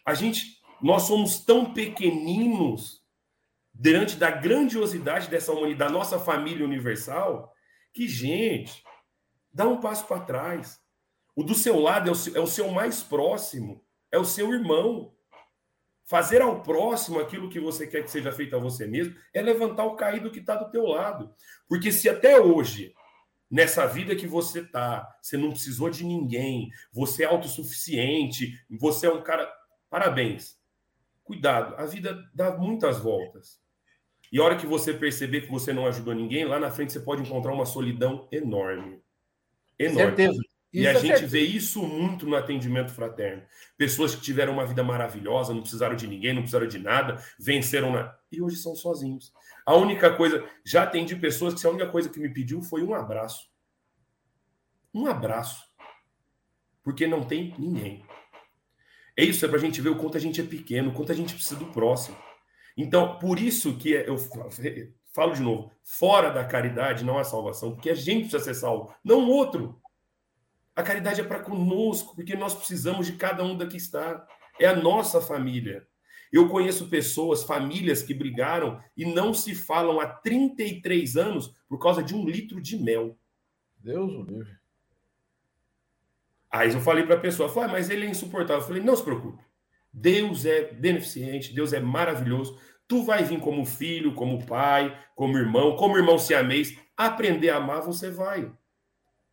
A gente, nós somos tão pequeninos diante da grandiosidade dessa humanidade, da nossa família universal, que, gente, Dá um passo para trás. O do seu lado é o seu, é o seu mais próximo, é o seu irmão. Fazer ao próximo aquilo que você quer que seja feito a você mesmo é levantar o caído que está do teu lado. Porque se até hoje, nessa vida que você tá, você não precisou de ninguém, você é autossuficiente, você é um cara. Parabéns. Cuidado, a vida dá muitas voltas. E a hora que você perceber que você não ajudou ninguém, lá na frente você pode encontrar uma solidão enorme. Enorme. Certeza. E a é gente certeza. vê isso muito no atendimento fraterno. Pessoas que tiveram uma vida maravilhosa, não precisaram de ninguém, não precisaram de nada, venceram na. E hoje são sozinhos. A única coisa. Já atendi pessoas que a única coisa que me pediu foi um abraço. Um abraço. Porque não tem ninguém. É isso, é para a gente ver o quanto a gente é pequeno, o quanto a gente precisa do próximo. Então, por isso que eu falo de novo, fora da caridade não há salvação, porque a gente precisa ser salvo, não o outro. A caridade é para conosco, porque nós precisamos de cada um daqui está. É a nossa família. Eu conheço pessoas, famílias que brigaram e não se falam há 33 anos por causa de um litro de mel. Deus o livre. Aí eu falei para a pessoa, falei, mas ele é insuportável. Eu falei, não se preocupe. Deus é beneficente, Deus é maravilhoso. Tu vai vir como filho, como pai, como irmão, como irmão se amês. Aprender a amar, você vai.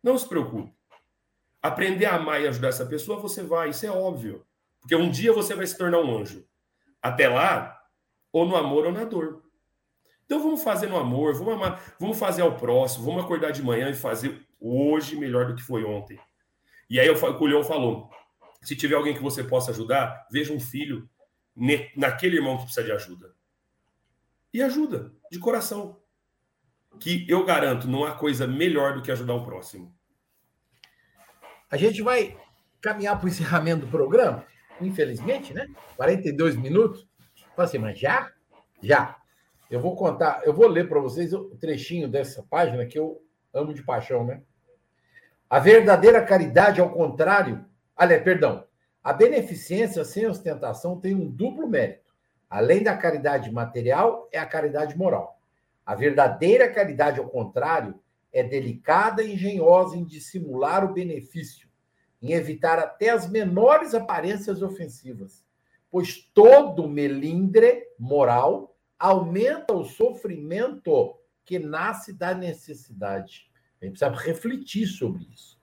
Não se preocupe. Aprender a amar e ajudar essa pessoa, você vai, isso é óbvio. Porque um dia você vai se tornar um anjo. Até lá, ou no amor ou na dor. Então vamos fazer no amor, vamos amar, vamos fazer ao próximo, vamos acordar de manhã e fazer hoje melhor do que foi ontem. E aí o Leão falou: se tiver alguém que você possa ajudar, veja um filho naquele irmão que precisa de ajuda. E ajuda, de coração. Que eu garanto, não há coisa melhor do que ajudar o próximo. A gente vai caminhar para o encerramento do programa, infelizmente, né? 42 minutos. Fala assim, mas já? Já. Eu vou contar, eu vou ler para vocês o trechinho dessa página que eu amo de paixão, né? A verdadeira caridade, ao contrário, aliás, perdão, a beneficência sem ostentação tem um duplo mérito. Além da caridade material, é a caridade moral. A verdadeira caridade, ao contrário, é delicada e engenhosa em dissimular o benefício, em evitar até as menores aparências ofensivas, pois todo melindre moral aumenta o sofrimento que nasce da necessidade. A gente precisa refletir sobre isso.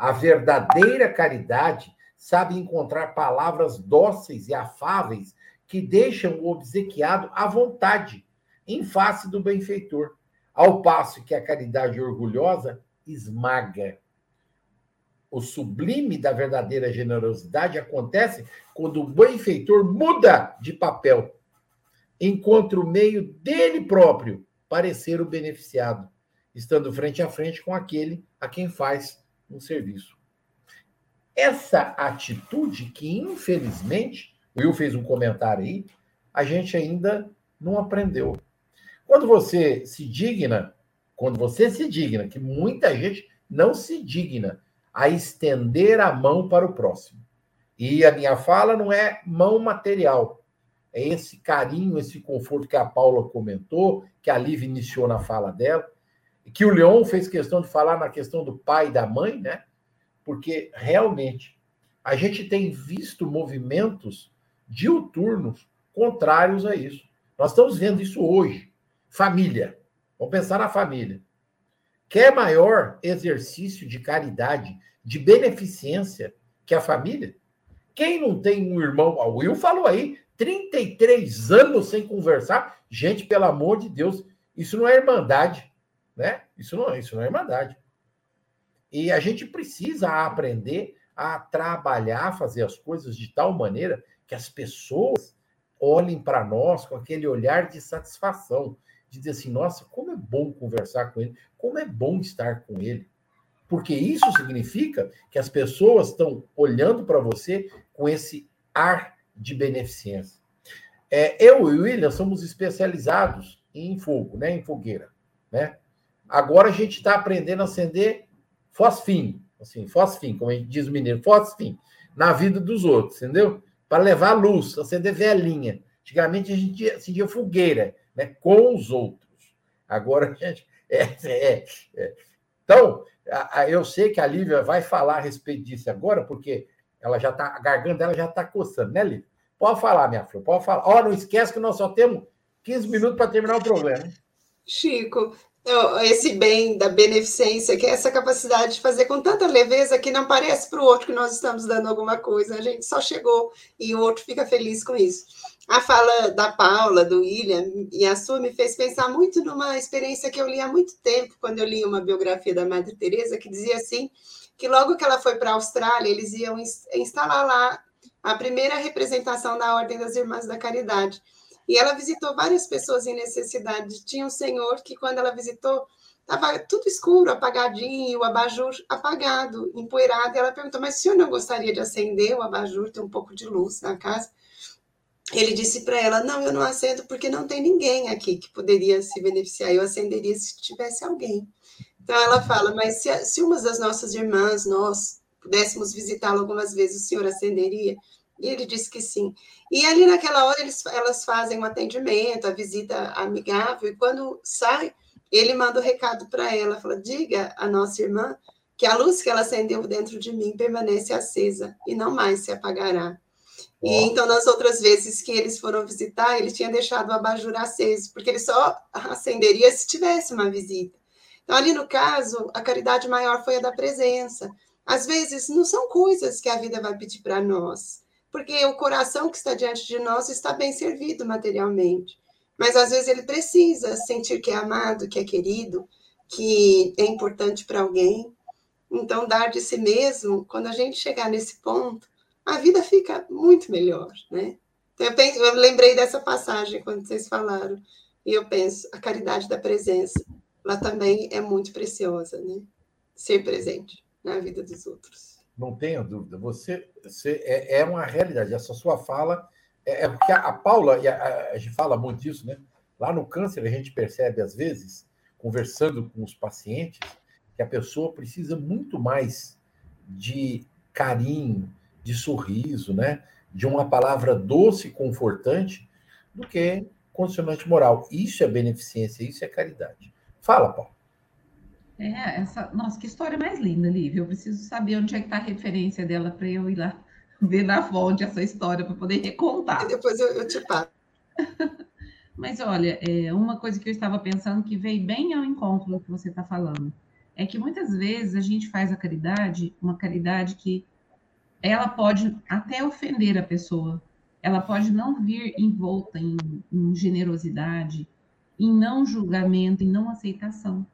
A verdadeira caridade sabe encontrar palavras dóceis e afáveis que deixam o obsequiado à vontade, em face do benfeitor ao passo que a caridade orgulhosa esmaga. O sublime da verdadeira generosidade acontece quando o benfeitor muda de papel, encontra o meio dele próprio parecer o beneficiado, estando frente a frente com aquele a quem faz um serviço. Essa atitude que, infelizmente, o Will fez um comentário aí, a gente ainda não aprendeu. Quando você se digna, quando você se digna, que muita gente não se digna a estender a mão para o próximo. E a minha fala não é mão material, é esse carinho, esse conforto que a Paula comentou, que a Liv iniciou na fala dela, que o Leon fez questão de falar na questão do pai e da mãe, né? Porque realmente a gente tem visto movimentos diuturnos contrários a isso. Nós estamos vendo isso hoje. Família. Vamos pensar na família. Quer maior exercício de caridade, de beneficência que a família? Quem não tem um irmão, o Will falou aí, 33 anos sem conversar. Gente, pelo amor de Deus, isso não é irmandade, né? Isso não, isso não é irmandade. E a gente precisa aprender a trabalhar, fazer as coisas de tal maneira que as pessoas olhem para nós com aquele olhar de satisfação, de dizer assim: nossa, como é bom conversar com ele, como é bom estar com ele. Porque isso significa que as pessoas estão olhando para você com esse ar de beneficência. É, eu e o William somos especializados em fogo, né, em fogueira. Né? Agora a gente está aprendendo a acender fosfim, assim, fosfim, como a gente diz o mineiro, fosfim, na vida dos outros, entendeu? Para levar luz, acender velhinha. Antigamente a gente acendia fogueira né, com os outros. Agora, gente, é, é, é. então, a, a, eu sei que a Lívia vai falar a respeito disso agora, porque ela já tá, a garganta dela já está coçando, né, Lívia? Pode falar, minha filha, pode falar. Ó, oh, não esquece que nós só temos 15 minutos para terminar o programa. Chico, esse bem da beneficência, que é essa capacidade de fazer com tanta leveza que não parece para o outro que nós estamos dando alguma coisa, a gente só chegou e o outro fica feliz com isso. A fala da Paula, do William e a sua me fez pensar muito numa experiência que eu li há muito tempo, quando eu li uma biografia da Madre Teresa que dizia assim, que logo que ela foi para a Austrália, eles iam instalar lá a primeira representação da Ordem das Irmãs da Caridade. E ela visitou várias pessoas em necessidade. Tinha um senhor que, quando ela visitou, estava tudo escuro, apagadinho, o abajur apagado, empoeirado. E ela perguntou: Mas o senhor não gostaria de acender o abajur, ter um pouco de luz na casa? Ele disse para ela: Não, eu não acendo porque não tem ninguém aqui que poderia se beneficiar. Eu acenderia se tivesse alguém. Então ela fala: Mas se, se uma das nossas irmãs, nós, pudéssemos visitá-lo algumas vezes, o senhor acenderia? E ele disse que sim. E ali naquela hora eles, elas fazem um atendimento, a visita amigável, e quando sai, ele manda o um recado para ela, fala, diga à nossa irmã que a luz que ela acendeu dentro de mim permanece acesa e não mais se apagará. E então, nas outras vezes que eles foram visitar, ele tinha deixado o abajur aceso, porque ele só acenderia se tivesse uma visita. Então, ali no caso, a caridade maior foi a da presença. Às vezes, não são coisas que a vida vai pedir para nós, porque o coração que está diante de nós está bem servido materialmente. Mas às vezes ele precisa sentir que é amado, que é querido, que é importante para alguém. Então, dar de si mesmo, quando a gente chegar nesse ponto, a vida fica muito melhor, né? Então, eu, penso, eu lembrei dessa passagem quando vocês falaram, e eu penso, a caridade da presença, ela também é muito preciosa, né? Ser presente na vida dos outros não tenho dúvida. Você, você é, é uma realidade. Essa sua fala é, é porque a, a Paula, e a, a, gente fala muito isso, né? Lá no câncer, a gente percebe, às vezes, conversando com os pacientes, que a pessoa precisa muito mais de carinho, de sorriso, né? De uma palavra doce e confortante do que condicionante moral. Isso é beneficência, isso é caridade. Fala, Paulo. É, essa. Nossa, que história mais linda, Lívia. Eu preciso saber onde é que está a referência dela para eu ir lá ver na fonte essa história para poder recontar. E depois eu, eu te passo. Mas olha, é, uma coisa que eu estava pensando que veio bem ao encontro do que você está falando é que muitas vezes a gente faz a caridade, uma caridade que ela pode até ofender a pessoa, ela pode não vir envolta em, em generosidade, em não julgamento, em não aceitação.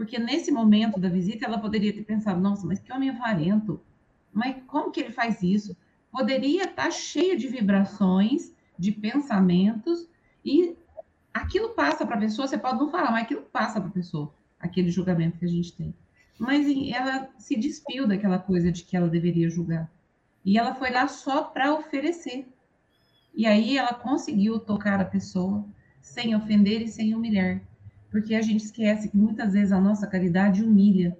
Porque nesse momento da visita, ela poderia ter pensado: nossa, mas que homem avarento! Mas como que ele faz isso? Poderia estar cheio de vibrações, de pensamentos, e aquilo passa para a pessoa. Você pode não falar, mas aquilo passa para a pessoa, aquele julgamento que a gente tem. Mas ela se despiu daquela coisa de que ela deveria julgar. E ela foi lá só para oferecer. E aí ela conseguiu tocar a pessoa sem ofender e sem humilhar porque a gente esquece que muitas vezes a nossa caridade humilha,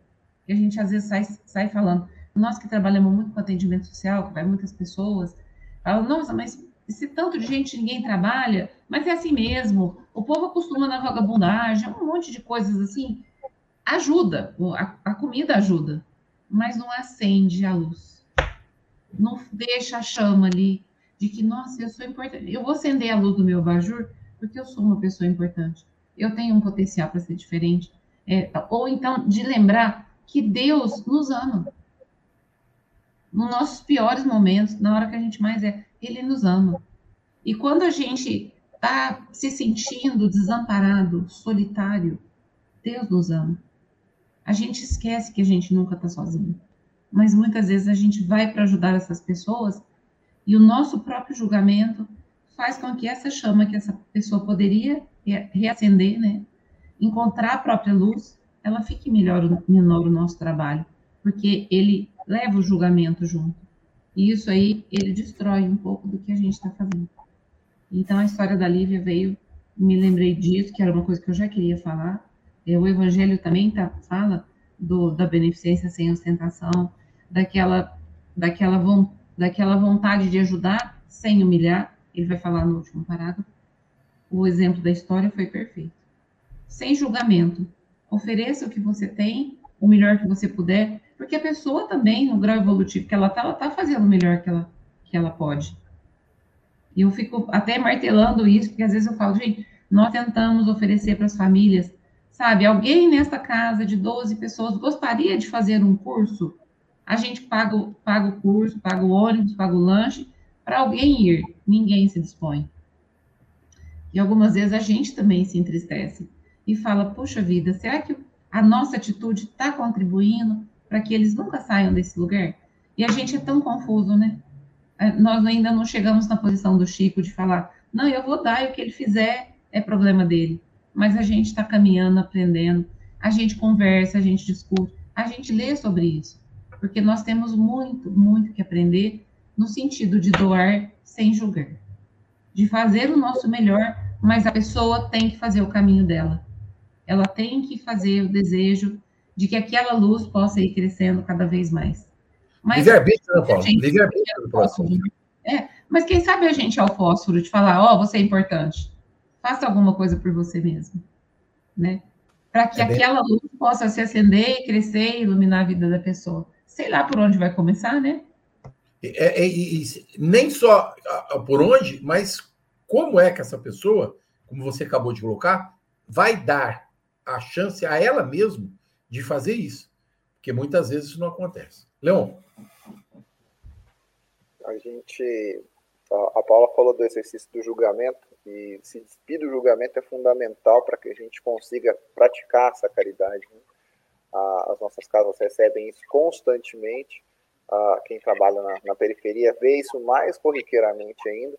e a gente às vezes sai, sai falando, nós que trabalhamos muito com atendimento social, que vai muitas pessoas, falam, nossa, mas esse tanto de gente ninguém trabalha, mas é assim mesmo, o povo acostuma na vagabundagem, um monte de coisas assim, ajuda, a, a comida ajuda, mas não acende a luz, não deixa a chama ali, de que, nossa, eu sou importante, eu vou acender a luz do meu abajur, porque eu sou uma pessoa importante eu tenho um potencial para ser diferente. É, ou então de lembrar que Deus nos ama. Nos nossos piores momentos, na hora que a gente mais é, Ele nos ama. E quando a gente está se sentindo desamparado, solitário, Deus nos ama. A gente esquece que a gente nunca está sozinho. Mas muitas vezes a gente vai para ajudar essas pessoas e o nosso próprio julgamento faz com que essa chama que essa pessoa poderia reacender, né? Encontrar a própria luz, ela fique melhor, menor o nosso trabalho, porque ele leva o julgamento junto. E isso aí, ele destrói um pouco do que a gente está fazendo. Então, a história da Lívia veio, me lembrei disso, que era uma coisa que eu já queria falar. É, o Evangelho também tá, fala do, da beneficência sem ostentação, daquela, daquela, daquela vontade de ajudar sem humilhar. Ele vai falar no último parágrafo o exemplo da história foi perfeito. Sem julgamento. Ofereça o que você tem, o melhor que você puder, porque a pessoa também, no grau evolutivo que ela está, ela está fazendo o melhor que ela, que ela pode. E eu fico até martelando isso, porque às vezes eu falo, gente, nós tentamos oferecer para as famílias Sabe, alguém nesta casa de 12 pessoas gostaria de fazer um curso? A gente paga, paga o curso, paga o ônibus, paga o lanche para alguém ir. Ninguém se dispõe. E algumas vezes a gente também se entristece e fala: puxa vida, será que a nossa atitude está contribuindo para que eles nunca saiam desse lugar? E a gente é tão confuso, né? É, nós ainda não chegamos na posição do Chico de falar: não, eu vou dar e o que ele fizer é problema dele. Mas a gente está caminhando, aprendendo, a gente conversa, a gente discute, a gente lê sobre isso, porque nós temos muito, muito que aprender no sentido de doar sem julgar, de fazer o nosso melhor, mas a pessoa tem que fazer o caminho dela. Ela tem que fazer o desejo de que aquela luz possa ir crescendo cada vez mais. Mas, Liga-arbítrio, né, Paulo? Liga-arbítrio. É, mas quem sabe a gente é o fósforo de falar, ó, oh, você é importante. Faça alguma coisa por você mesmo, né? Para que é aquela bem... luz possa se acender, crescer e iluminar a vida da pessoa. Sei lá por onde vai começar, né? É, é, é, nem só por onde, mas como é que essa pessoa, como você acabou de colocar, vai dar a chance a ela mesma de fazer isso. Porque muitas vezes isso não acontece. Leon. A gente. A Paula falou do exercício do julgamento, e se despir do julgamento é fundamental para que a gente consiga praticar essa caridade. Né? As nossas casas recebem isso constantemente. Quem trabalha na, na periferia vê isso mais corriqueiramente ainda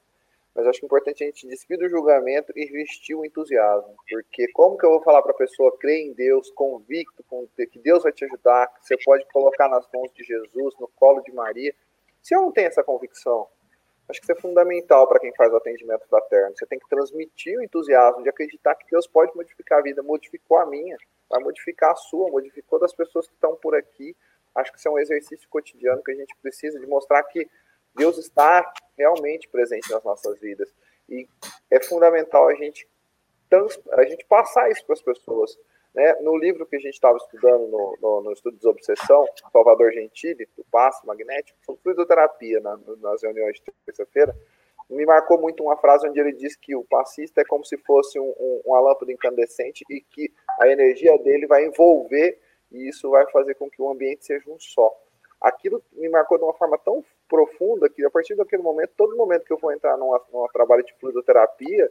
mas acho importante a gente despir do julgamento e vestir o entusiasmo, porque como que eu vou falar para a pessoa crer em Deus, convicto, que Deus vai te ajudar, que você pode colocar nas mãos de Jesus, no colo de Maria, se eu não tenho essa convicção? Acho que isso é fundamental para quem faz o atendimento fraterno. Você tem que transmitir o entusiasmo de acreditar que Deus pode modificar a vida, modificou a minha, vai modificar a sua, modificou das pessoas que estão por aqui. Acho que isso é um exercício cotidiano que a gente precisa de mostrar que Deus está realmente presente nas nossas vidas. E é fundamental a gente, a gente passar isso para as pessoas. Né? No livro que a gente estava estudando no, no, no, estudo de obsessão, Salvador Gentili, do passo magnético, sobre fluidoterapia na, nas reuniões de terça-feira, me marcou muito uma frase onde ele diz que o passista é como se fosse um, um, uma lâmpada incandescente e que a energia dele vai envolver e isso vai fazer com que o ambiente seja um só. Aquilo me marcou de uma forma tão profunda que a partir daquele momento, todo momento que eu vou entrar num trabalho de fluidoterapia,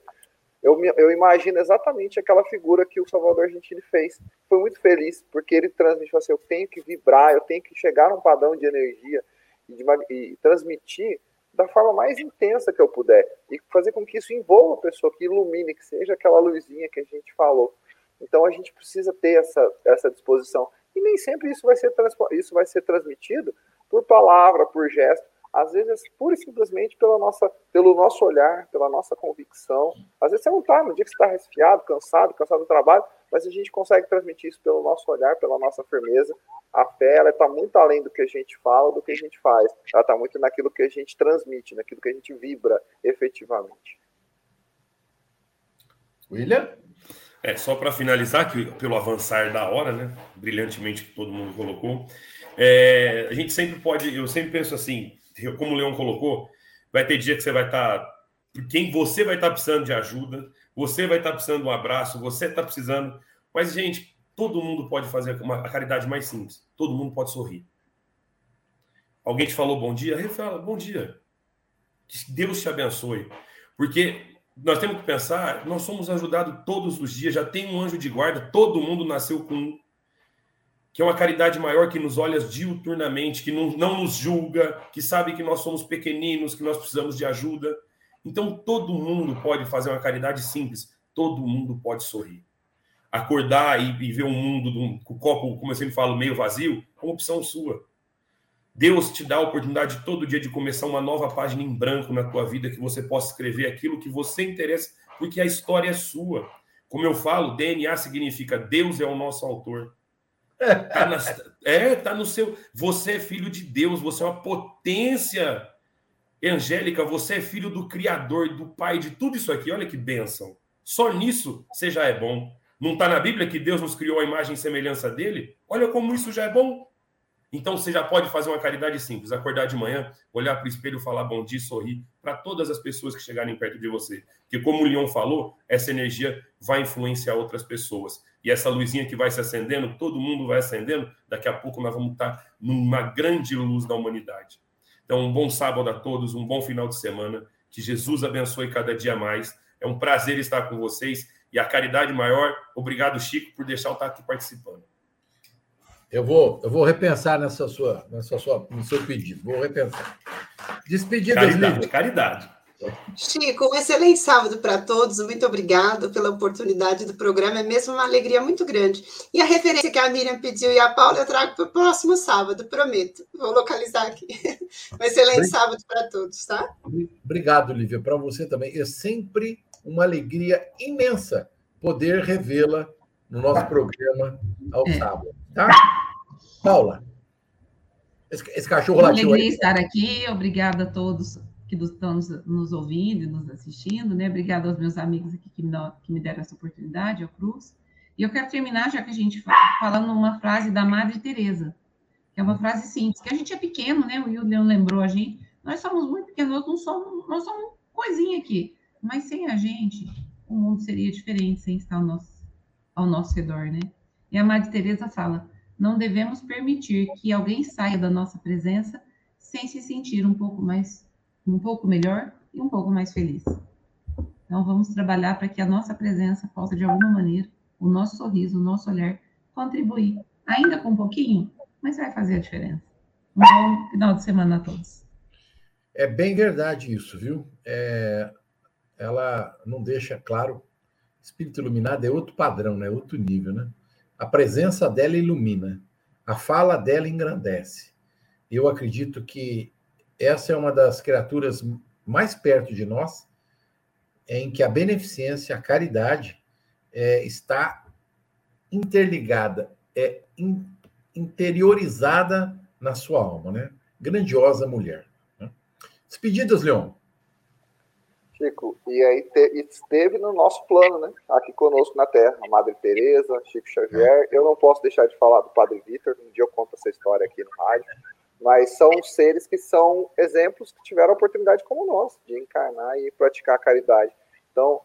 eu, me, eu imagino exatamente aquela figura que o Salvador Gentili fez. Foi muito feliz, porque ele transmitiu assim, eu tenho que vibrar, eu tenho que chegar num padrão de energia e, de, e transmitir da forma mais intensa que eu puder e fazer com que isso envolva a pessoa, que ilumine, que seja aquela luzinha que a gente falou. Então a gente precisa ter essa, essa disposição. E nem sempre isso vai ser, isso vai ser transmitido por palavra, por gesto. Às vezes, pura e simplesmente pela nossa, pelo nosso olhar, pela nossa convicção. Às vezes você não está no dia que você está resfriado, cansado, cansado do trabalho, mas a gente consegue transmitir isso pelo nosso olhar, pela nossa firmeza. A fé, ela está muito além do que a gente fala, do que a gente faz. Ela está muito naquilo que a gente transmite, naquilo que a gente vibra efetivamente. William? É, só para finalizar, que pelo avançar da hora, né? Brilhantemente que todo mundo colocou. É, a gente sempre pode, eu sempre penso assim, como o Leão colocou, vai ter dia que você vai estar. Tá, quem você vai estar tá precisando de ajuda, você vai estar tá precisando de um abraço, você está precisando. Mas, gente, todo mundo pode fazer uma, a caridade mais simples. Todo mundo pode sorrir. Alguém te falou bom dia? Fala, bom dia. Que Deus te abençoe. Porque nós temos que pensar, nós somos ajudados todos os dias, já tem um anjo de guarda, todo mundo nasceu com um que é uma caridade maior que nos olha diuturnamente, que não, não nos julga, que sabe que nós somos pequeninos, que nós precisamos de ajuda. Então, todo mundo pode fazer uma caridade simples, todo mundo pode sorrir. Acordar e, e ver um mundo com o copo, como eu sempre falo, meio vazio, é uma opção sua. Deus te dá a oportunidade todo dia de começar uma nova página em branco na tua vida, que você possa escrever aquilo que você interessa, porque a história é sua. Como eu falo, DNA significa Deus é o nosso autor. Tá na, é, tá no seu. Você é filho de Deus, você é uma potência angélica, você é filho do Criador, do Pai, de tudo isso aqui. Olha que bênção. Só nisso você já é bom. Não está na Bíblia que Deus nos criou a imagem e semelhança dele? Olha como isso já é bom. Então você já pode fazer uma caridade simples, acordar de manhã, olhar para o espelho, falar bom dia, sorrir para todas as pessoas que chegarem perto de você. Porque como o Leon falou, essa energia vai influenciar outras pessoas. E essa luzinha que vai se acendendo, todo mundo vai acendendo, daqui a pouco nós vamos estar numa grande luz da humanidade. Então, um bom sábado a todos, um bom final de semana. Que Jesus abençoe cada dia mais. É um prazer estar com vocês. E a caridade maior, obrigado, Chico, por deixar eu estar aqui participando. Eu vou, eu vou repensar nessa sua, nessa sua, no seu pedido. Vou repensar. Despedidas, caridade, caridade. Chico, um excelente sábado para todos. Muito obrigado pela oportunidade do programa. É mesmo uma alegria muito grande. E a referência que a Miriam pediu e a Paula eu trago para o próximo sábado, prometo. Vou localizar aqui. Um excelente sábado para todos, tá? Obrigado, Lívia. Para você também. É sempre uma alegria imensa poder revê-la no nosso programa ao sábado. Tá? Paula, esse, esse cachorro Uma latiu alegria aí. estar aqui. Obrigada a todos que estão nos, nos ouvindo e nos assistindo, né? Obrigada aos meus amigos aqui que me, que me deram essa oportunidade, ao Cruz. E eu quero terminar, já que a gente fala, falando uma frase da Madre Teresa, que é uma frase simples, que a gente é pequeno, né? O William lembrou a gente. Nós somos muito pequenos, nós somos, nós somos coisinha aqui. Mas sem a gente, o mundo seria diferente sem estar ao nosso, ao nosso redor, né? E a Madre Teresa fala: não devemos permitir que alguém saia da nossa presença sem se sentir um pouco mais, um pouco melhor e um pouco mais feliz. Então vamos trabalhar para que a nossa presença possa de alguma maneira, o nosso sorriso, o nosso olhar contribuir, ainda com um pouquinho, mas vai fazer a diferença. Um bom final de semana a todos. É bem verdade isso, viu? É, ela não deixa claro. Espírito iluminado é outro padrão, né? Outro nível, né? A presença dela ilumina, a fala dela engrandece. Eu acredito que essa é uma das criaturas mais perto de nós, em que a beneficência, a caridade, é, está interligada, é in- interiorizada na sua alma, né? Grandiosa mulher. né? Despedidas, Leon. Chico, e aí te- esteve no nosso plano, né? Aqui conosco na Terra, a Madre Teresa, Chico Xavier. Eu não posso deixar de falar do Padre Vitor, um dia eu conto essa história aqui no rádio. Mas são seres que são exemplos que tiveram a oportunidade como nós, de encarnar e praticar a caridade. Então,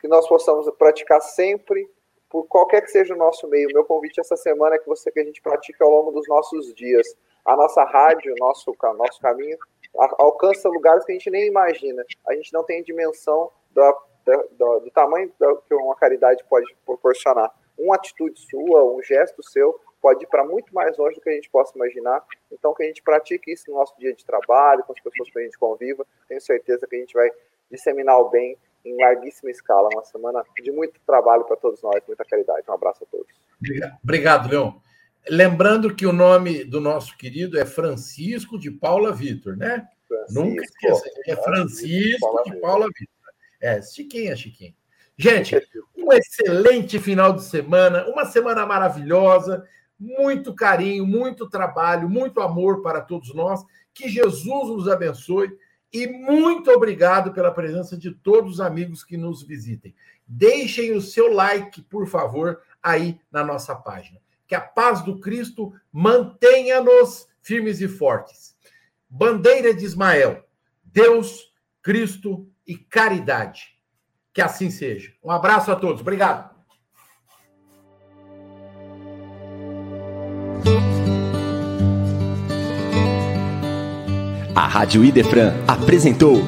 que nós possamos praticar sempre, por qualquer que seja o nosso meio. Meu convite essa semana é que você que a gente pratique ao longo dos nossos dias. A nossa rádio, nosso, nosso caminho, alcança lugares que a gente nem imagina. A gente não tem dimensão da, da- da- do tamanho que uma caridade pode proporcionar. Uma atitude sua, um gesto seu, pode ir para muito mais longe do que a gente possa imaginar. Então, que a gente pratique isso no nosso dia de trabalho, com as pessoas que a gente conviva. Tenho certeza que a gente vai disseminar o bem em larguíssima escala. Uma semana de muito trabalho para todos nós, muita caridade. Um abraço a todos. Obrigado, Leon. Lembrando que o nome do nosso querido é Francisco de Paula Vitor, né? Nunca esqueça, é Francisco Paula de. Paula Vitor. É, Chiquinha, Chiquinha. Gente, um excelente final de semana, uma semana maravilhosa, muito carinho, muito trabalho, muito amor para todos nós. Que Jesus nos abençoe e muito obrigado pela presença de todos os amigos que nos visitem. Deixem o seu like, por favor, aí na nossa página. Que a paz do Cristo mantenha-nos firmes e fortes. Bandeira de Ismael, Deus, Cristo e caridade. Que assim seja. Um abraço a todos. Obrigado. A Rádio Idefran apresentou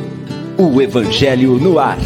o Evangelho no Ar.